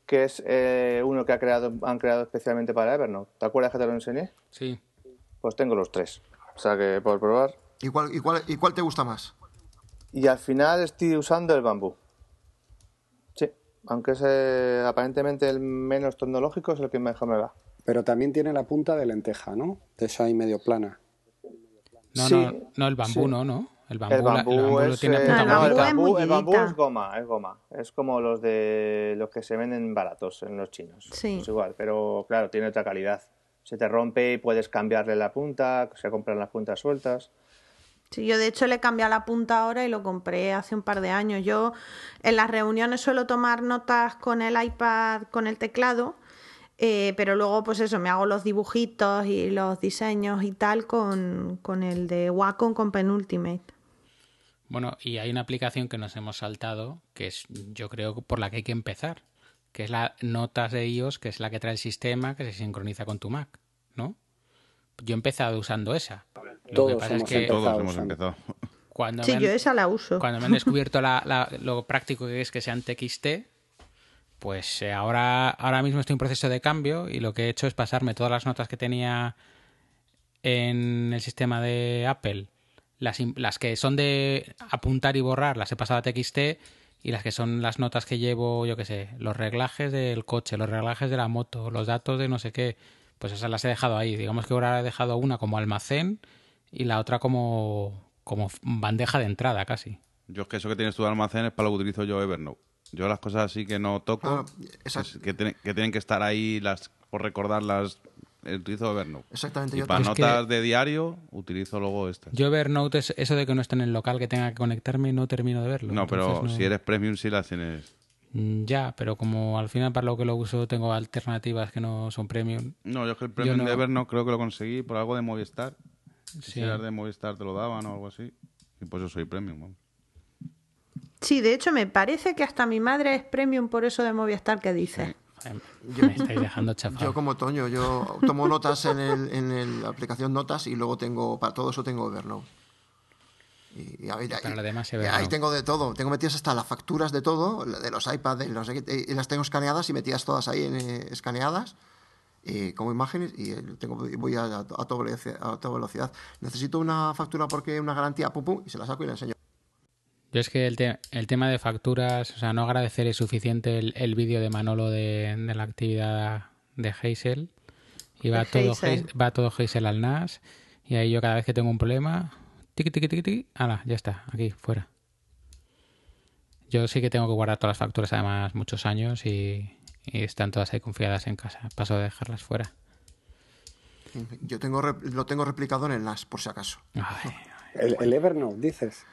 que es eh, uno que ha creado, han creado especialmente para Evernote. ¿Te acuerdas que te lo enseñé? Sí. Pues tengo los tres. O sea que por probar. ¿Y cuál, y, cuál, ¿Y cuál te gusta más? Y al final estoy usando el bambú. Sí, aunque es eh, aparentemente el menos tecnológico, es el que mejor me va. Pero también tiene la punta de lenteja, ¿no? De esa ahí medio plana. No, Sí, no, no, el bambú sí. no, ¿no? El bambú, El la- bambú, el bambú lo es, tiene eh, punta el no, el bambú el es goma, es goma. Es como los de los que se venden baratos en los chinos. Sí. Es igual, pero claro, tiene otra calidad. Se te rompe y puedes cambiarle la punta, se compran las puntas sueltas. Sí, yo de hecho le he cambiado la punta ahora y lo compré hace un par de años. Yo en las reuniones suelo tomar notas con el iPad, con el teclado, eh, pero luego pues eso, me hago los dibujitos y los diseños y tal con, con el de Wacom con Penultimate. Bueno, y hay una aplicación que nos hemos saltado, que es yo creo por la que hay que empezar, que es la Notas de iOS, que es la que trae el sistema que se sincroniza con tu Mac, ¿no? Yo he empezado usando esa. Todos que pasa es hemos que empezado. Todos hemos usando. empezado. cuando, Sí, me han, yo esa la uso. cuando me han descubierto la- la- lo práctico que es que sean TXT, pues eh, ahora, ahora mismo estoy en proceso de cambio y lo que he hecho es pasarme todas las notas que tenía en el sistema de Apple, las, las que son de apuntar y borrar, las he pasado a TXT y las que son las notas que llevo, yo qué sé, los reglajes del coche, los reglajes de la moto, los datos de no sé qué, pues esas las he dejado ahí. Digamos que ahora he dejado una como almacén y la otra como, como bandeja de entrada casi. Yo es que eso que tienes tú de almacén es para lo que utilizo yo Evernote. Yo las cosas así que no toco, esa- es que, tienen, que tienen que estar ahí las por recordarlas, eh, utilizo Evernote. Exactamente. Y Yo para Es que- notas de diario utilizo luego estas. Yo Evernote es eso de que no esté en el local, que tenga que conectarme, no termino de verlo. no, pero no- si eres premium sí las tienes. Mm, Ya, pero como al final para lo que lo uso tengo alternativas que no son premium. No, yo es que el premium no. de Evernote creo que lo conseguí por algo de Movistar. Si Sí. eras de Movistar te lo daban o algo así. Y pues yo soy premium. vamos. Sí, de hecho me parece que hasta mi madre es premium por eso de Movistar que dice. Joder, Yo- me estáis dejando chafado. Yo como Toño, yo tomo notas en, el, en el- la aplicación Notas y luego tengo, para todo eso tengo Evernote. Y, y ahí, Para lo demás, y ahí tengo de todo, tengo metidas hasta las facturas de todo, de los iPads, de los, y las tengo escaneadas y metidas todas ahí en, eh, escaneadas eh, como imágenes y eh, tengo, voy a, a, toda velocidad, a toda velocidad. Necesito una factura porque una garantía, pum, pum, y se la saco y la enseño. Yo es que el, te- el tema de facturas, o sea, no agradecer es suficiente el, el vídeo de Manolo de, de la actividad de Hazel. Y va todo. Hazel- va todo Hazel al NAS. Y ahí yo cada vez que tengo un problema, tiqui, tiqui, tiqui, tiqui, ala, ya está, aquí, fuera. Yo sí que tengo que guardar todas las facturas además muchos años y, y están todas ahí confiadas en casa. Paso de dejarlas fuera. Yo tengo lo tengo replicado en el NAS, por si acaso. Ay, El, el Evernote, dices.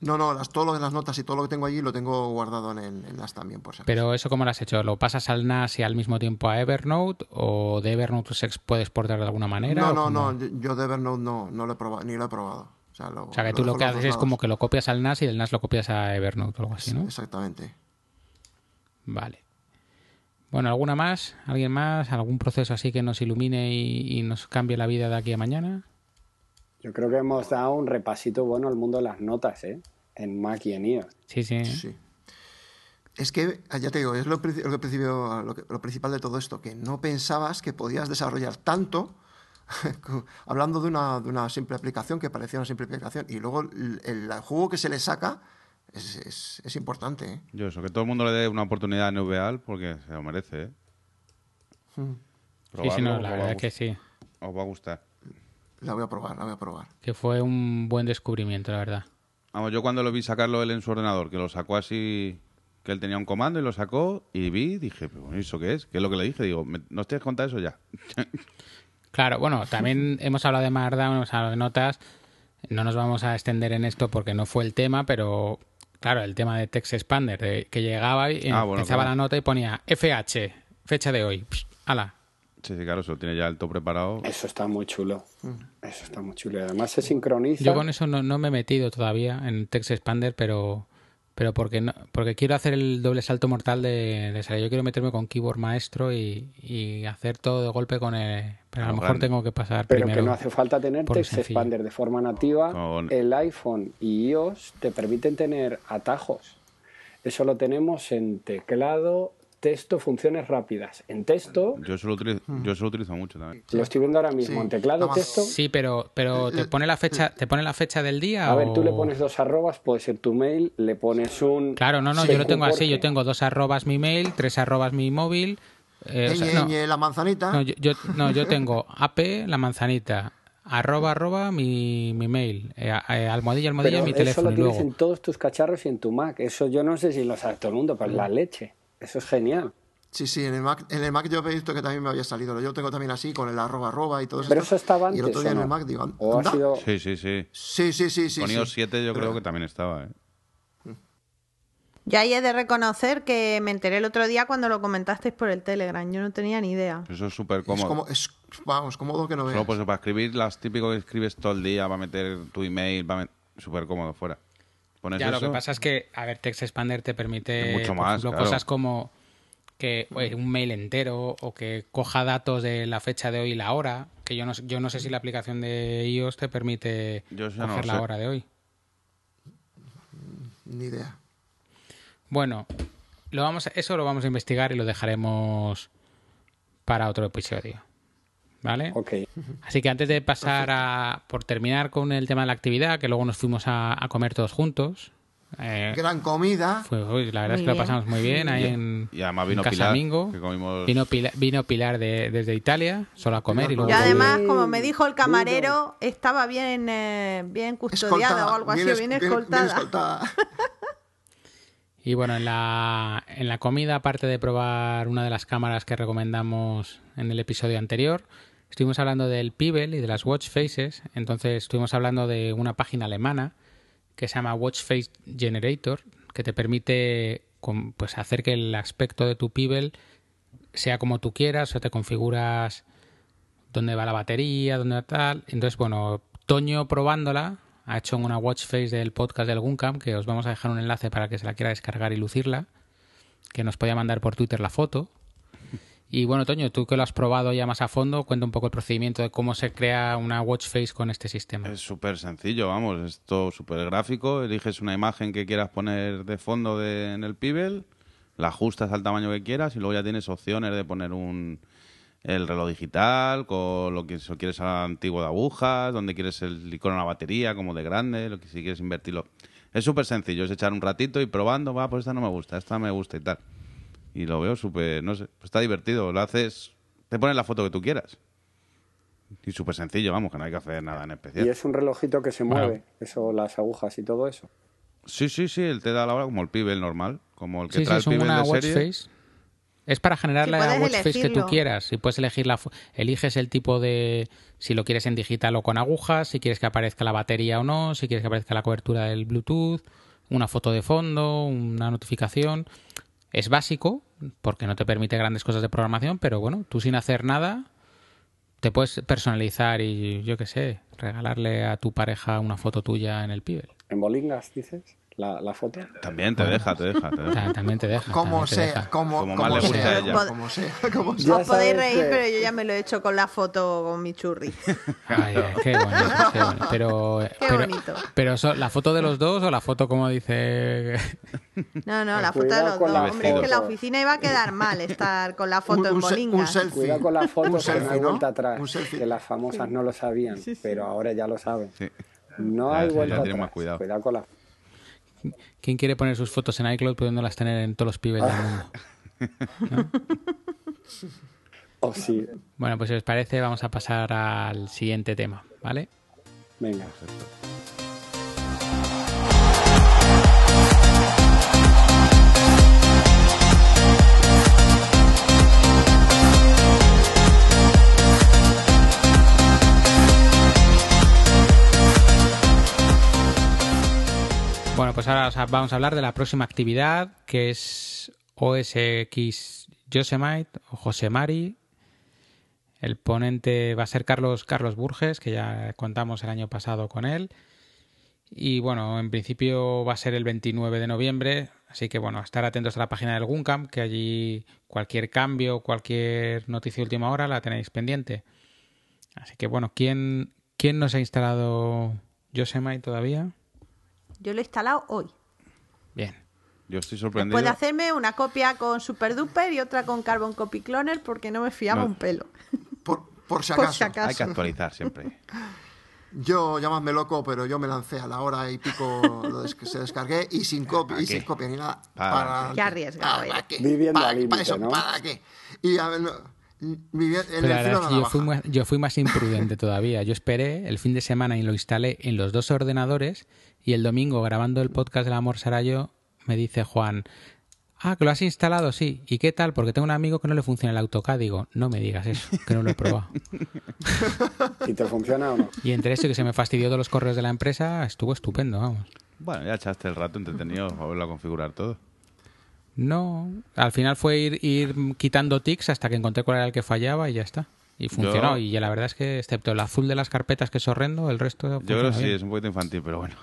No, no, las, todo lo de las notas y todo lo que tengo allí lo tengo guardado en el en NAS también, por si acaso. Pero eso cómo lo has hecho? ¿Lo pasas al NAS y al mismo tiempo a Evernote? ¿O de Evernote se puede exportar de alguna manera? No, no, no, yo- de Evernote no, no lo he probado, ni lo he probado. O sea, lo- O sea, que lo tú lo que haces es como que lo copias al NAS y del NAS lo copias a Evernote o algo así, ¿no? Exactamente. Vale. Bueno, ¿alguna más? ¿Alguien más? ¿Algún proceso así que nos ilumine y, y nos cambie la vida de aquí a mañana? Yo creo que hemos dado un repasito bueno al mundo de las notas, ¿eh? En Mac y en iOS. Sí, sí. Sí. Es que, ah, ya te digo, es lo, lo que principio- lo que- lo principal de todo esto, que no pensabas que podías desarrollar tanto hablando de una, de una simple aplicación que parecía una simple aplicación. Y luego el, el juego que se le saca es, es- es importante. ¿eh? Yo eso, que todo el mundo le dé una oportunidad a NVAL porque se lo merece, ¿eh? Sí, sí, Probarlo, no, os la va a verdad gust- que sí. Os va a gustar. La voy a probar, la voy a probar. Que fue un buen descubrimiento, la verdad. Vamos, yo cuando lo vi sacarlo él en su ordenador, que lo sacó así, que él tenía un comando y lo sacó, y vi, dije, pero ¿eso qué es? ¿Qué es lo que le dije? Digo, "¿Me- ¿no te has contado eso ya? Claro, bueno, también hemos hablado de Markdown, hemos hablado de notas. No nos vamos a extender en esto porque no fue el tema, pero claro, el tema de Text Expander, de que llegaba y Ah, bueno, empezaba claro. la nota y ponía FH, fecha de hoy. Psh, ala. Sí, sí, claro, eso tiene ya el todo preparado. Eso está muy chulo. Eso está muy chulo. Y además se sincroniza. Yo con eso no, no me he metido todavía en Text Expander, pero pero porque no, porque quiero hacer el doble salto mortal de, de salir. Yo quiero meterme con keyboard maestro y, y hacer todo de golpe con el... Pero a lo mejor grande. tengo que pasar Pero primero. que no hace falta tener Text. Expander de forma nativa. Con- El iPhone y iOS te permiten tener atajos. Eso lo tenemos en teclado, texto, funciones rápidas. En texto, Yo eso lo utilizo, yo eso lo utilizo mucho también. lo estoy viendo ahora mismo, Sí. en teclado, texto. Sí, pero pero te pone la fecha te pone la fecha del día A ver, tú le pones dos arrobas, puede ser tu mail, le pones un... Claro, no, no, yo lo tengo así, yo tengo dos arrobas mi mail, tres arrobas mi móvil. eh, o sea, Eñe, no, eñe, la manzanita. no, yo, yo- no, yo tengo AP, la manzanita, arroba, arroba, mi, mi mail, eh, eh, almohadilla, almohadilla, Pero mi eso teléfono lo y tienes luego. en todos tus cacharros y en tu Mac. Eso yo no sé si lo sabe todo el mundo, pero es la leche. Eso es genial. Sí, sí, en el, Mac, en el Mac yo he visto que también me había salido. Yo tengo también así, con el arroba arroba y todo eso. Pero eso estaba Y antes, el otro día ¿o en no? el Mac digo, ¿O ha sido...? Sí, sí, sí. Sí, sí, sí, sí. Con sí. iOS 7 yo Pero- creo que también estaba, ¿eh? Ya he de reconocer que me enteré el otro día cuando lo comentasteis por el Telegram. Yo no tenía ni idea. Eso es súper Es cómodo. como, es, vamos, cómodo que no veas. Solo pues para escribir las típicas que escribes todo el día, para meter tu email, para met- súper cómodo fuera. Pones Ya, lo que pasa es que, a ver, Text Expander te permite, mucho por más, ejemplo, claro. cosas como que oye, un mail entero o que coja datos de la fecha de hoy y la hora, que yo no, sé- yo no sé si la aplicación de iOS te permite Yo no coger la sé. hora de hoy. Ni idea. Bueno, lo vamos a- eso lo vamos a investigar y lo dejaremos para otro episodio. ¿Vale? Ok. Así que antes de pasar a. por terminar con el tema de la actividad, que luego nos fuimos a, a comer todos juntos. eh, Gran comida. fue- uy, la verdad es que lo bien. pasamos muy bien ahí Y- en, y además vino en Pilar, Casamingo. que comimos- Vino, Pilar, vino Pilar de- desde Italia, solo a comer y luego. Y Uy. además, como me dijo el camarero, estaba bien, eh, bien custodiada o algo así, bien, bien- escoltada. bien escoltada. Y bueno, en la, en la comida, aparte de probar una de las cámaras que recomendamos en el episodio anterior, estuvimos hablando del Pibel y de las Watch Faces. Entonces estuvimos hablando de una página alemana que se llama Watch Face Generator, que te permite pues, hacer que el aspecto de tu Pibel sea como tú quieras o te configuras dónde va la batería, dónde va tal. Entonces, bueno, Toño probándola ha hecho una watch face del podcast del Guncam, que os vamos a dejar un enlace para que se la quiera descargar y lucirla, que nos podía mandar por Twitter la foto. Y bueno, Toño, tú que lo has probado ya más a fondo, cuenta un poco el procedimiento de cómo se crea una watch face con este sistema. Es súper sencillo, vamos, es todo súper gráfico. Eliges una imagen que quieras poner de fondo de- en el Pibel, la ajustas al tamaño que quieras y luego ya tienes opciones de poner un el reloj digital, con lo que si quieres antiguo de agujas, donde quieres el icono de la batería, como de grande, lo que si quieres invertirlo. Es súper sencillo, es echar un ratito y probando, va, pues esta no me gusta, esta me gusta y tal. Y lo veo súper, no sé, pues está divertido, lo haces, te pones la foto que tú quieras. Y súper sencillo, vamos, que no hay que hacer nada en especial. Y es un relojito que se Bueno. mueve, eso, las agujas y todo eso. Sí, sí, sí, él te da la hora como el pibe, el normal. Como el que Sí, trae sí, el es pibe una de watch serie. face. Es para generar Sí, la watch face que tú quieras. Y puedes elegir la eliges el tipo de si lo quieres en digital o con agujas, si quieres que aparezca la batería o no, si quieres que aparezca la cobertura del Bluetooth, una foto de fondo, una notificación. Es básico porque no te permite grandes cosas de programación, pero bueno, tú sin hacer nada te puedes personalizar y yo qué sé, regalarle a tu pareja una foto tuya en el Pibel. En bolingas, dices, la, la foto. También te deja, te deja, te deja. Ta- También te deja. Como sea, deja. como, Como como más le guste sea, a ella. como sea, como sea. Os podéis reír, que- pero yo ya me lo he hecho con la foto con mi churri. Ay, qué bonito, qué bonito. Pero, Qué pero, bonito. pero so- la foto de los dos o la foto como dice No, no, la foto de los dos. la Hombre, es que la foto. oficina iba a quedar mal estar con la foto Un- en un se- un bolingas. selfie. Cuidado con las fotos, Un que no selfie, hay vuelta atrás. Un selfie. Que las famosas no lo sabían, pero ahora ya lo saben. Sí. No hay sí, vuelta atrás. más cuidado. con quién quiere poner sus fotos en iCloud pudiéndolas tener en todos los pibes del mundo. Oh, sí. Bueno, pues si os parece vamos a pasar al siguiente tema, ¿vale? Venga. Bueno, pues ahora os- vamos a hablar de la próxima actividad que es OSX Yosemite o Josemari. El ponente va a ser Carlos, Carlos Burges, que ya contamos el año pasado con él. Y bueno, en principio va a ser el 29 de noviembre, así que bueno, estar atentos a la página del Guncamp, que allí cualquier cambio, cualquier noticia de última hora la tenéis pendiente. Así que bueno, ¿quién, quién nos ha instalado Yosemite todavía? Yo lo he instalado hoy. Bien. Yo estoy sorprendido. Después de hacerme una copia con Super Duper y otra con Carbon Copy Cloner porque no me fiaba No. un pelo. Por, por si Por acaso. si acaso. Hay que actualizar siempre. Yo, llamadme loco, pero yo me lancé a la hora y pico, lo des- se descargué y sin copia, y sin copia ni nada. ¿Para Qué arriesgado ¿Para qué? Viviendo ¿Para, al qué? límite, ¿Para eso? ¿no? ¿Para qué? Y a ver, no, Pero el la verdad yo fui, más, yo fui más imprudente todavía. Yo esperé el fin de semana y lo instalé en los dos ordenadores y el domingo grabando el podcast del Amor Sarayo me dice Juan, ah, que lo has instalado, sí. ¿Y qué tal? Porque tengo un amigo que no le funciona el AutoCAD. Digo, no me digas eso, que no lo he probado. ¿Y te funciona o no? Y entre eso y que se me fastidió todos los correos de la empresa, estuvo estupendo, vamos. Bueno, ya echaste el rato entretenido a volverlo a configurar todo. No, al final fue ir, ir quitando tics hasta que encontré cuál era el que fallaba y ya está. Y funcionó. Yo- Y la verdad es que, excepto el azul de las carpetas, que es horrendo, el resto. Yo creo que sí, es un poquito infantil, pero bueno.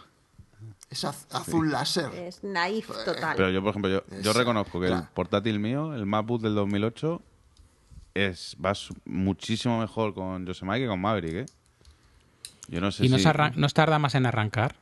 Es az- azul láser. Es naif total. Pero yo, por ejemplo, yo, reconozco que el portátil mío, el MacBook del 2008, es, va muchísimo mejor con Yosemite que con Maverick, ¿eh? Yo no sé ¿Y si... no tarda más en arrancar?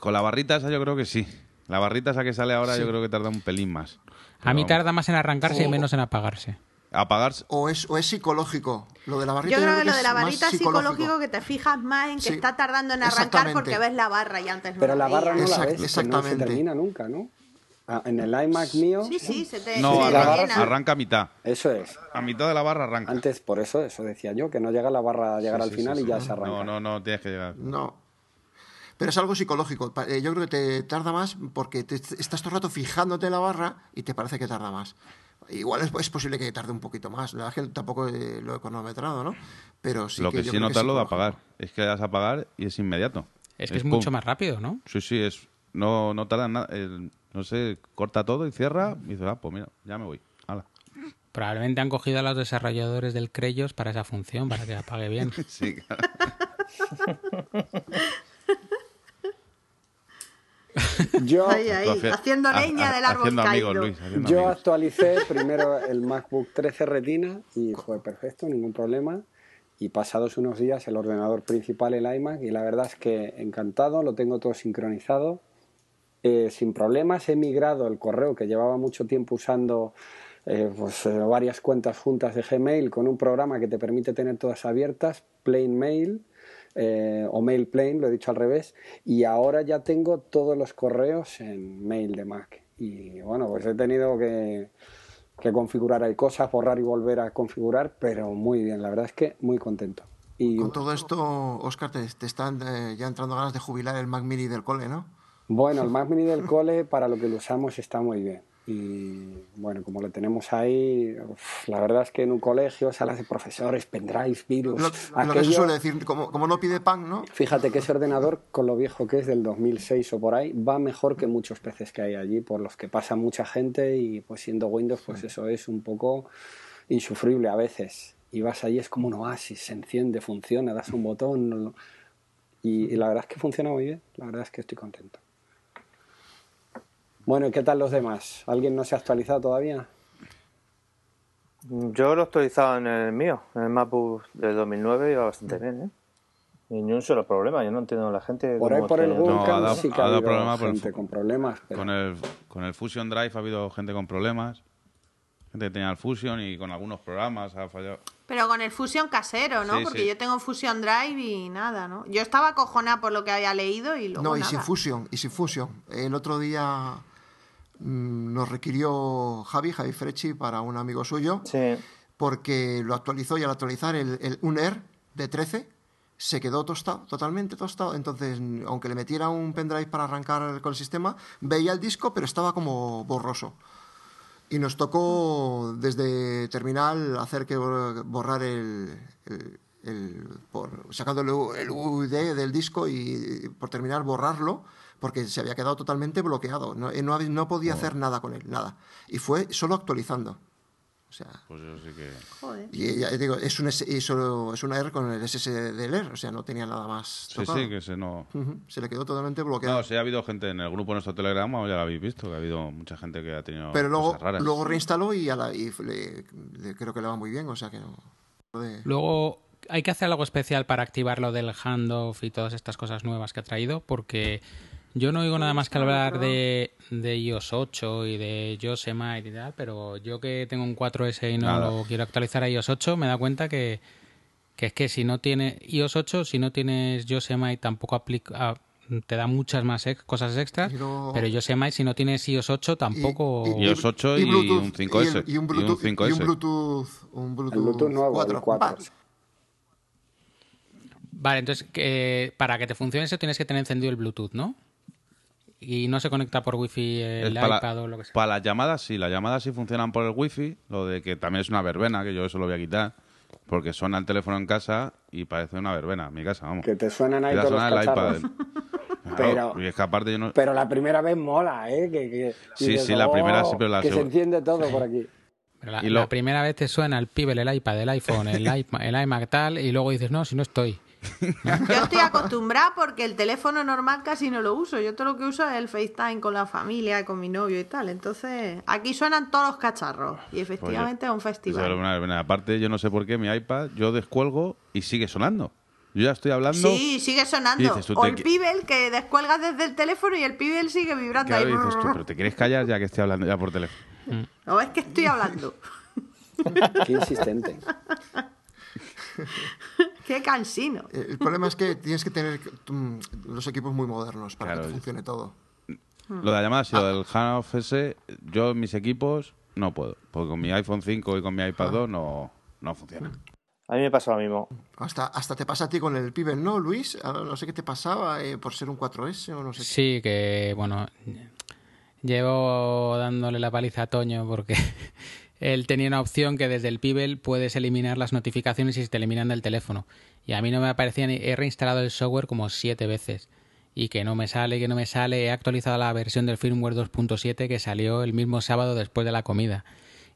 Con la barrita esa yo creo que sí. La barrita esa que sale ahora yo creo que tarda un pelín más. A mí tarda más en arrancarse y menos en apagarse. Apagarse... O es, o es psicológico. Lo de la barrita Yo creo que lo de la barrita es psicológico que te fijas más en que Sí, está tardando en arrancar exactamente. porque ves la barra y antes no Pero la barra no la Exact- ves, que no se exactamente. termina nunca, ¿no? Ah, en el iMac mío, Sí, sí, se te, No, se la te barra llena. arranca a mitad. eso es. A mitad de la barra arranca. Antes, por eso, eso decía yo, que no llega la barra a llegar Sí, al sí, final sí, y ya se arranca. No, no, no, tienes que llegar. No. Pero es algo psicológico. Eh, Yo creo que te tarda más porque te- estás todo el rato fijándote en la barra y te parece que tarda más. Igual es, es posible que tarde un poquito más. La verdad es que tampoco eh, lo he cronometrado, ¿no? Pero sí lo que, yo sí notas lo de apagar. Es que le das a apagar y es inmediato. Es que es, pum. mucho más rápido, ¿no? Sí, sí, es... No, no tarda nada. el- no sé, corta todo y cierra y dice, ah, pues mira, ya me voy. Hala. Probablemente han cogido a los desarrolladores del Creyos para esa función, para que apague bien. Sí, claro. Yo, Ahí, ahí, haciendo ha- leña del árbol Haciendo amigos, caído. Luis. haciendo yo amigos. actualicé primero el MacBook 13 Retina y fue perfecto, ningún problema. Y pasados unos días el ordenador principal, el iMac, y la verdad es que encantado, lo tengo todo sincronizado. Eh, sin problemas he migrado el correo que llevaba mucho tiempo usando eh, pues, eh, varias cuentas juntas de Gmail con un programa que te permite tener todas abiertas, Plain Mail eh, o Mail Plain, lo he dicho al revés, y ahora ya tengo todos los correos en Mail de Mac. Y bueno, pues he tenido que, que configurar, hay cosas, borrar y volver a configurar, pero muy bien, la verdad es que muy contento. Y Con todo esto, Oscar, te, te están eh, ya entrando ganas de jubilar el Mac Mini del cole, ¿no? bueno, el Mac Mini del cole, para lo que lo usamos, está muy bien. Y bueno, como lo tenemos ahí, uf, la verdad es que en un colegio, salas de profesores, pendrive, virus, Lo, lo que se suele decir, como, como no pide pan, ¿no? Fíjate que ese ordenador, con lo viejo que es del 2006 o por ahí, va mejor que muchos PCs que hay allí, por los que pasa mucha gente y pues siendo Windows, pues eso es un poco insufrible a veces. Y vas allí, es como un oasis, se enciende, funciona, das un botón. no- no- Y, y la verdad es que funciona muy bien, la verdad es que estoy contento. Bueno, ¿y qué tal los demás? ¿Alguien no se ha actualizado todavía? Yo lo he actualizado en el mío, en el MacBook del 2009 y va bastante bien, ¿eh? Y ni un solo problema, yo no entiendo a la gente. Por ahí por el tiene- No, Google ha dado- sí que ha ha habido problema gente con problemas. pero- Con el, con el Fusion Drive ha habido gente con problemas. Gente que tenía el Fusion y con algunos programas ha fallado. Pero con el Fusion casero, ¿no? Sí, Porque sí. yo tengo Fusion Drive y nada, ¿no? Yo estaba acojonada por lo que había leído y luego No, y nada. sin fusión, y sin fusión. El otro día nos requirió Javi, Javi Frechi, para un amigo suyo, Sí, porque lo actualizó y al actualizar el, el un Air de 13 se quedó tostado, totalmente tostado. Entonces, mm, aunque le metiera un pendrive para arrancar con el sistema, veía el disco, pero estaba como borroso. Y nos tocó desde terminal hacer que bor- borrar el, el- el- por, sacando el, U- el UID del disco y por terminar borrarlo porque se había quedado totalmente bloqueado. No, eh, no, podía hacer nada con él, nada. Y fue solo actualizando. O sea, Pues eso sí que. Joder. y ya digo, es un, S- y solo, es una R con el SSD del R, o sea, no tenía nada más. Sí, tocado. sí, que se no. Se le quedó totalmente bloqueado. No, sí ha habido gente en el grupo de nuestro Telegram, ya lo habéis visto, que ha habido mucha gente que ha tenido Pero luego, cosas raras. luego reinstaló y, a la- y le- le- creo que le va muy bien, o sea que no. de- Luego hay que hacer algo especial para activar lo del handoff y todas estas cosas nuevas que ha traído, porque yo no oigo nada más que hablar de, de iOS 8 y de Yosemite y tal, pero yo que tengo un 4S y no Nada. lo quiero actualizar a iOS 8, me da cuenta que, que es que si no tiene iOS 8, si no tienes Yosemite tampoco aplica ah, te da muchas más ex- cosas extras, Y luego- pero Yosemite si no tienes iOS 8 tampoco... y- iOS 8 y Bluetooth, un 5S, Y, el- y un y un Bluetooth, y un 5S. Bluetooth, un Bluetooth, El Bluetooth nuevo, el 4. 4. Vale, entonces que para que te funcione eso tienes que tener encendido el Bluetooth, ¿no? Y no se conecta por wifi el para, iPad o lo que sea. para las llamadas, sí, las llamadas sí funcionan por el wifi, lo de que también es una verbena, que yo eso lo voy a quitar, porque suena el teléfono en casa y parece una verbena, en mi casa, vamos. Que te suenan ahí todos los sonar el iPad. Pero- Claro, y es que aparte yo no... Pero la primera vez mola, ¿eh? Que, que Sí, dices, sí, la primera "Oh", sí, pero la Que se enciende todo por aquí. Pero la, y lo- la primera vez te suena el Pibel, el iPad, el iPhone, el, iPad, el iMac tal, y luego dices, no, si no estoy. Yo estoy acostumbrada porque el teléfono normal casi no lo uso. Yo todo lo que uso es el FaceTime con la familia, con mi novio y tal. Entonces, aquí suenan todos los cacharros. Y efectivamente es un Eso festival. una. Aparte, yo no sé por qué mi iPad, yo descuelgo y sigue sonando. Yo ya estoy hablando... Sí, sigue sonando. Dices o el Pibel que descuelgas desde el teléfono y el Pibel sigue vibrando Claro, ahí. dices tú, pero te quieres callar ya que estoy hablando ya por teléfono. No, es que estoy hablando. Qué insistente. Qué cansino. El problema es que tienes que tener mm, los equipos muy modernos para Claro. que te funcione todo. Lo de la llamada, sí, lo del handoff ese, yo en mis equipos no puedo. Porque con mi iPhone 5 y con mi iPad 2 no, no funciona. a mí me pasa lo mismo. Hasta, hasta te pasa a ti con el Pibel, ¿no, Luis? Ah, No sé qué te pasaba eh, por ser un 4S o no sé. Sí, que bueno, llevo dándole la paliza a Toño porque él tenía una opción que desde el Pibel puedes eliminar las notificaciones y se te eliminan del teléfono. Y a mí no me aparecía ni... He reinstalado el software como siete veces. Y que no me sale, que no me sale. He actualizado la versión del firmware 2.7 que salió el mismo sábado después de la comida.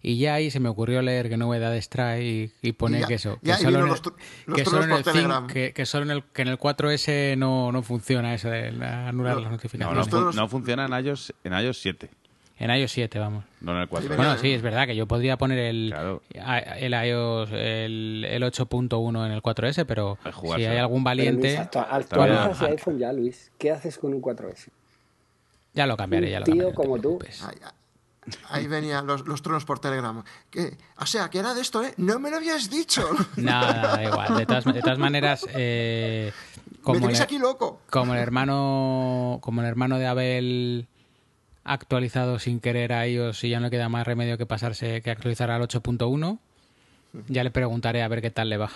Y ya ahí se me ocurrió leer que novedades trae y, y poner Y ya- que eso. ya, que solo en el, que solo en el que, solo en el, que en el 4S no, no funciona eso de la- anular No, las No, notificaciones. no, Nosotros- fun- no funciona en iOS, en iOS 7, En iOS 7, vamos. no en el 4. Venga, Bueno, sí, es verdad que yo podría poner el, Claro. el iOS, el, el 8.1 en el 4S, pero si hay algún valiente, Luis, actua- actualizas el iPhone ya, Luis. ¿Qué haces con un 4S? ya lo cambiaré, ya lo Tío no como tú. Ahí, venían los, los truenos por Telegram. Que, o sea, que era de esto, ¿eh? No me lo habías dicho. Nada, da igual. De todas, de todas maneras, eh, me como, tenéis el, aquí loco. como el hermano como el hermano de Abel actualizado sin querer a iOS y ya no queda más remedio que pasarse que actualizar al 8.1, ya le preguntaré a ver qué tal le va.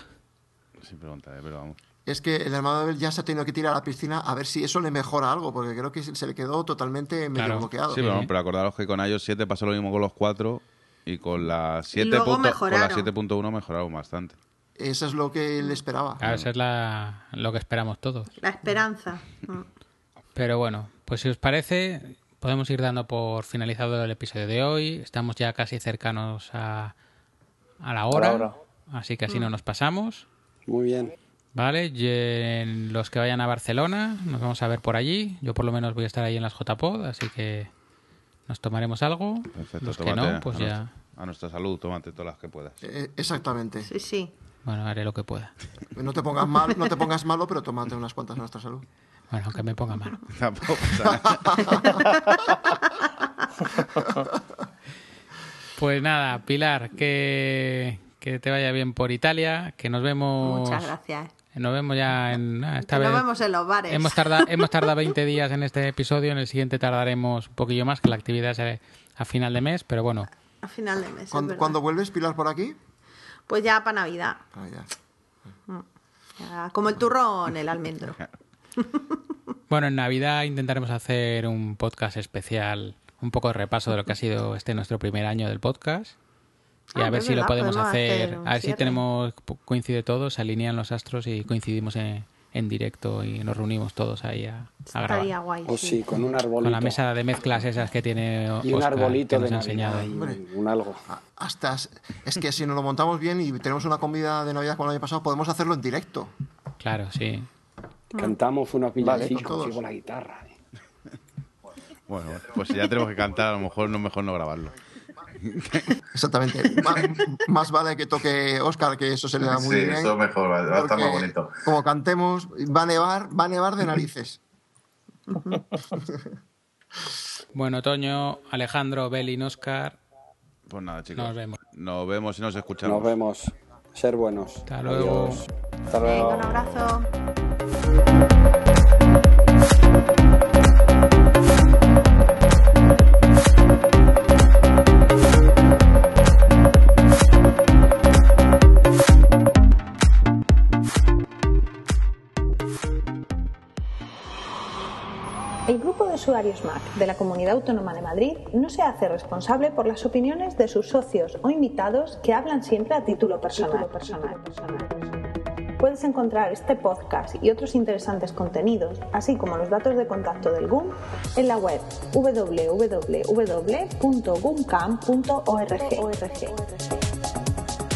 Sí, preguntaré, pero vamos. es que el hermano de Abel ya se ha tenido que tirar a la piscina a ver si eso le mejora algo, porque creo que se le quedó totalmente medio Claro. bloqueado. Sí, pero, pero acordaros que con iOS 7 pasó lo mismo con los 4 y con la 7 luego punto- con la mejoraron. 7.1 mejoraron bastante. Eso es lo que él esperaba. Claro, eso es la- lo que esperamos todos. La esperanza. Pero bueno, pues si os parece, podemos ir dando por finalizado el episodio de hoy. Estamos ya casi cercanos a, a la hora, hora. así que así no nos pasamos. Muy bien. Vale, y en los que vayan a Barcelona, nos vamos a ver por allí. Yo por lo menos voy a estar ahí en las JPod, así que nos tomaremos algo. Perfecto, los que no, pues a ya, nuestra- a nuestra salud, tómate todas las que puedas. Eh, exactamente. Sí, sí. bueno, haré lo que pueda. No te pongas mal, no te pongas malo, pero tómate unas cuantas a nuestra salud. Bueno, aunque me ponga. Tampoco nada. Pues nada, Pilar, que, que te vaya bien por Italia, que nos vemos. Muchas gracias. Nos vemos ya en. ah, Esta Nos vez vemos en los bares. hemos, tardado, hemos tardado 20 días en este episodio, en el siguiente tardaremos un poquillo más, que la actividad es a final de mes, pero bueno, A final de mes. es ¿Cuándo, vuelves, Pilar, por aquí? Pues ya para Navidad. Ah, ya. Ya, como el turrón, el almendro. Bueno, en Navidad intentaremos hacer un podcast especial, un poco de repaso de lo que ha sido este nuestro primer año del podcast. Y Ah, a ver si lo verdad, podemos podemos hacer, a ver si tenemos, coincide todo, se alinean los astros y coincidimos en, en directo y nos reunimos todos ahí a, a Estaría grabar. guay. O sí, con un arbolito. Con la mesa de mezclas esas que tiene y un arbolito que nos de ha enseñado. Y un, un algo. Hasta, es que si nos lo montamos bien y tenemos una comida de Navidad como el año pasado, podemos hacerlo en directo. Claro, sí. Cantamos unos Vale, villancicos y con la guitarra. Bueno, pues si ya tenemos que cantar, a lo mejor no es mejor no grabarlo. Exactamente. Más vale que toque Oscar, que eso se le da muy Sí, bien. eso mejor, va a estar más bonito. Como cantemos, va a nevar, va a nevar de narices. Bueno, Toño, Alejandro, Belín, Oscar, Pues nada, chicos. Nos vemos. Nos vemos y nos escuchamos. Nos vemos. Ser buenos. Hasta luego. Adiós. Hasta Venga, luego. un abrazo. El grupo de usuarios Mac de la Comunidad Autónoma de Madrid no se hace responsable por las opiniones de sus socios o invitados que hablan siempre a título personal. Puedes encontrar este podcast y otros interesantes contenidos, así como los datos de contacto del GUM, en la web www.gumcam.org.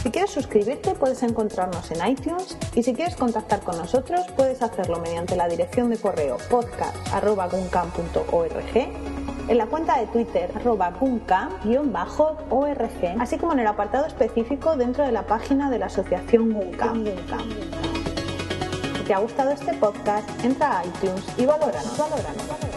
Si quieres suscribirte puedes encontrarnos en iTunes y si quieres contactar con nosotros puedes hacerlo mediante la dirección de correo podcast.guncam.org en la cuenta de Twitter arroba guncam-org así como en el apartado específico dentro de la página de la asociación Guncam. Si te ha gustado este podcast, entra a iTunes y valóranos. valóranos.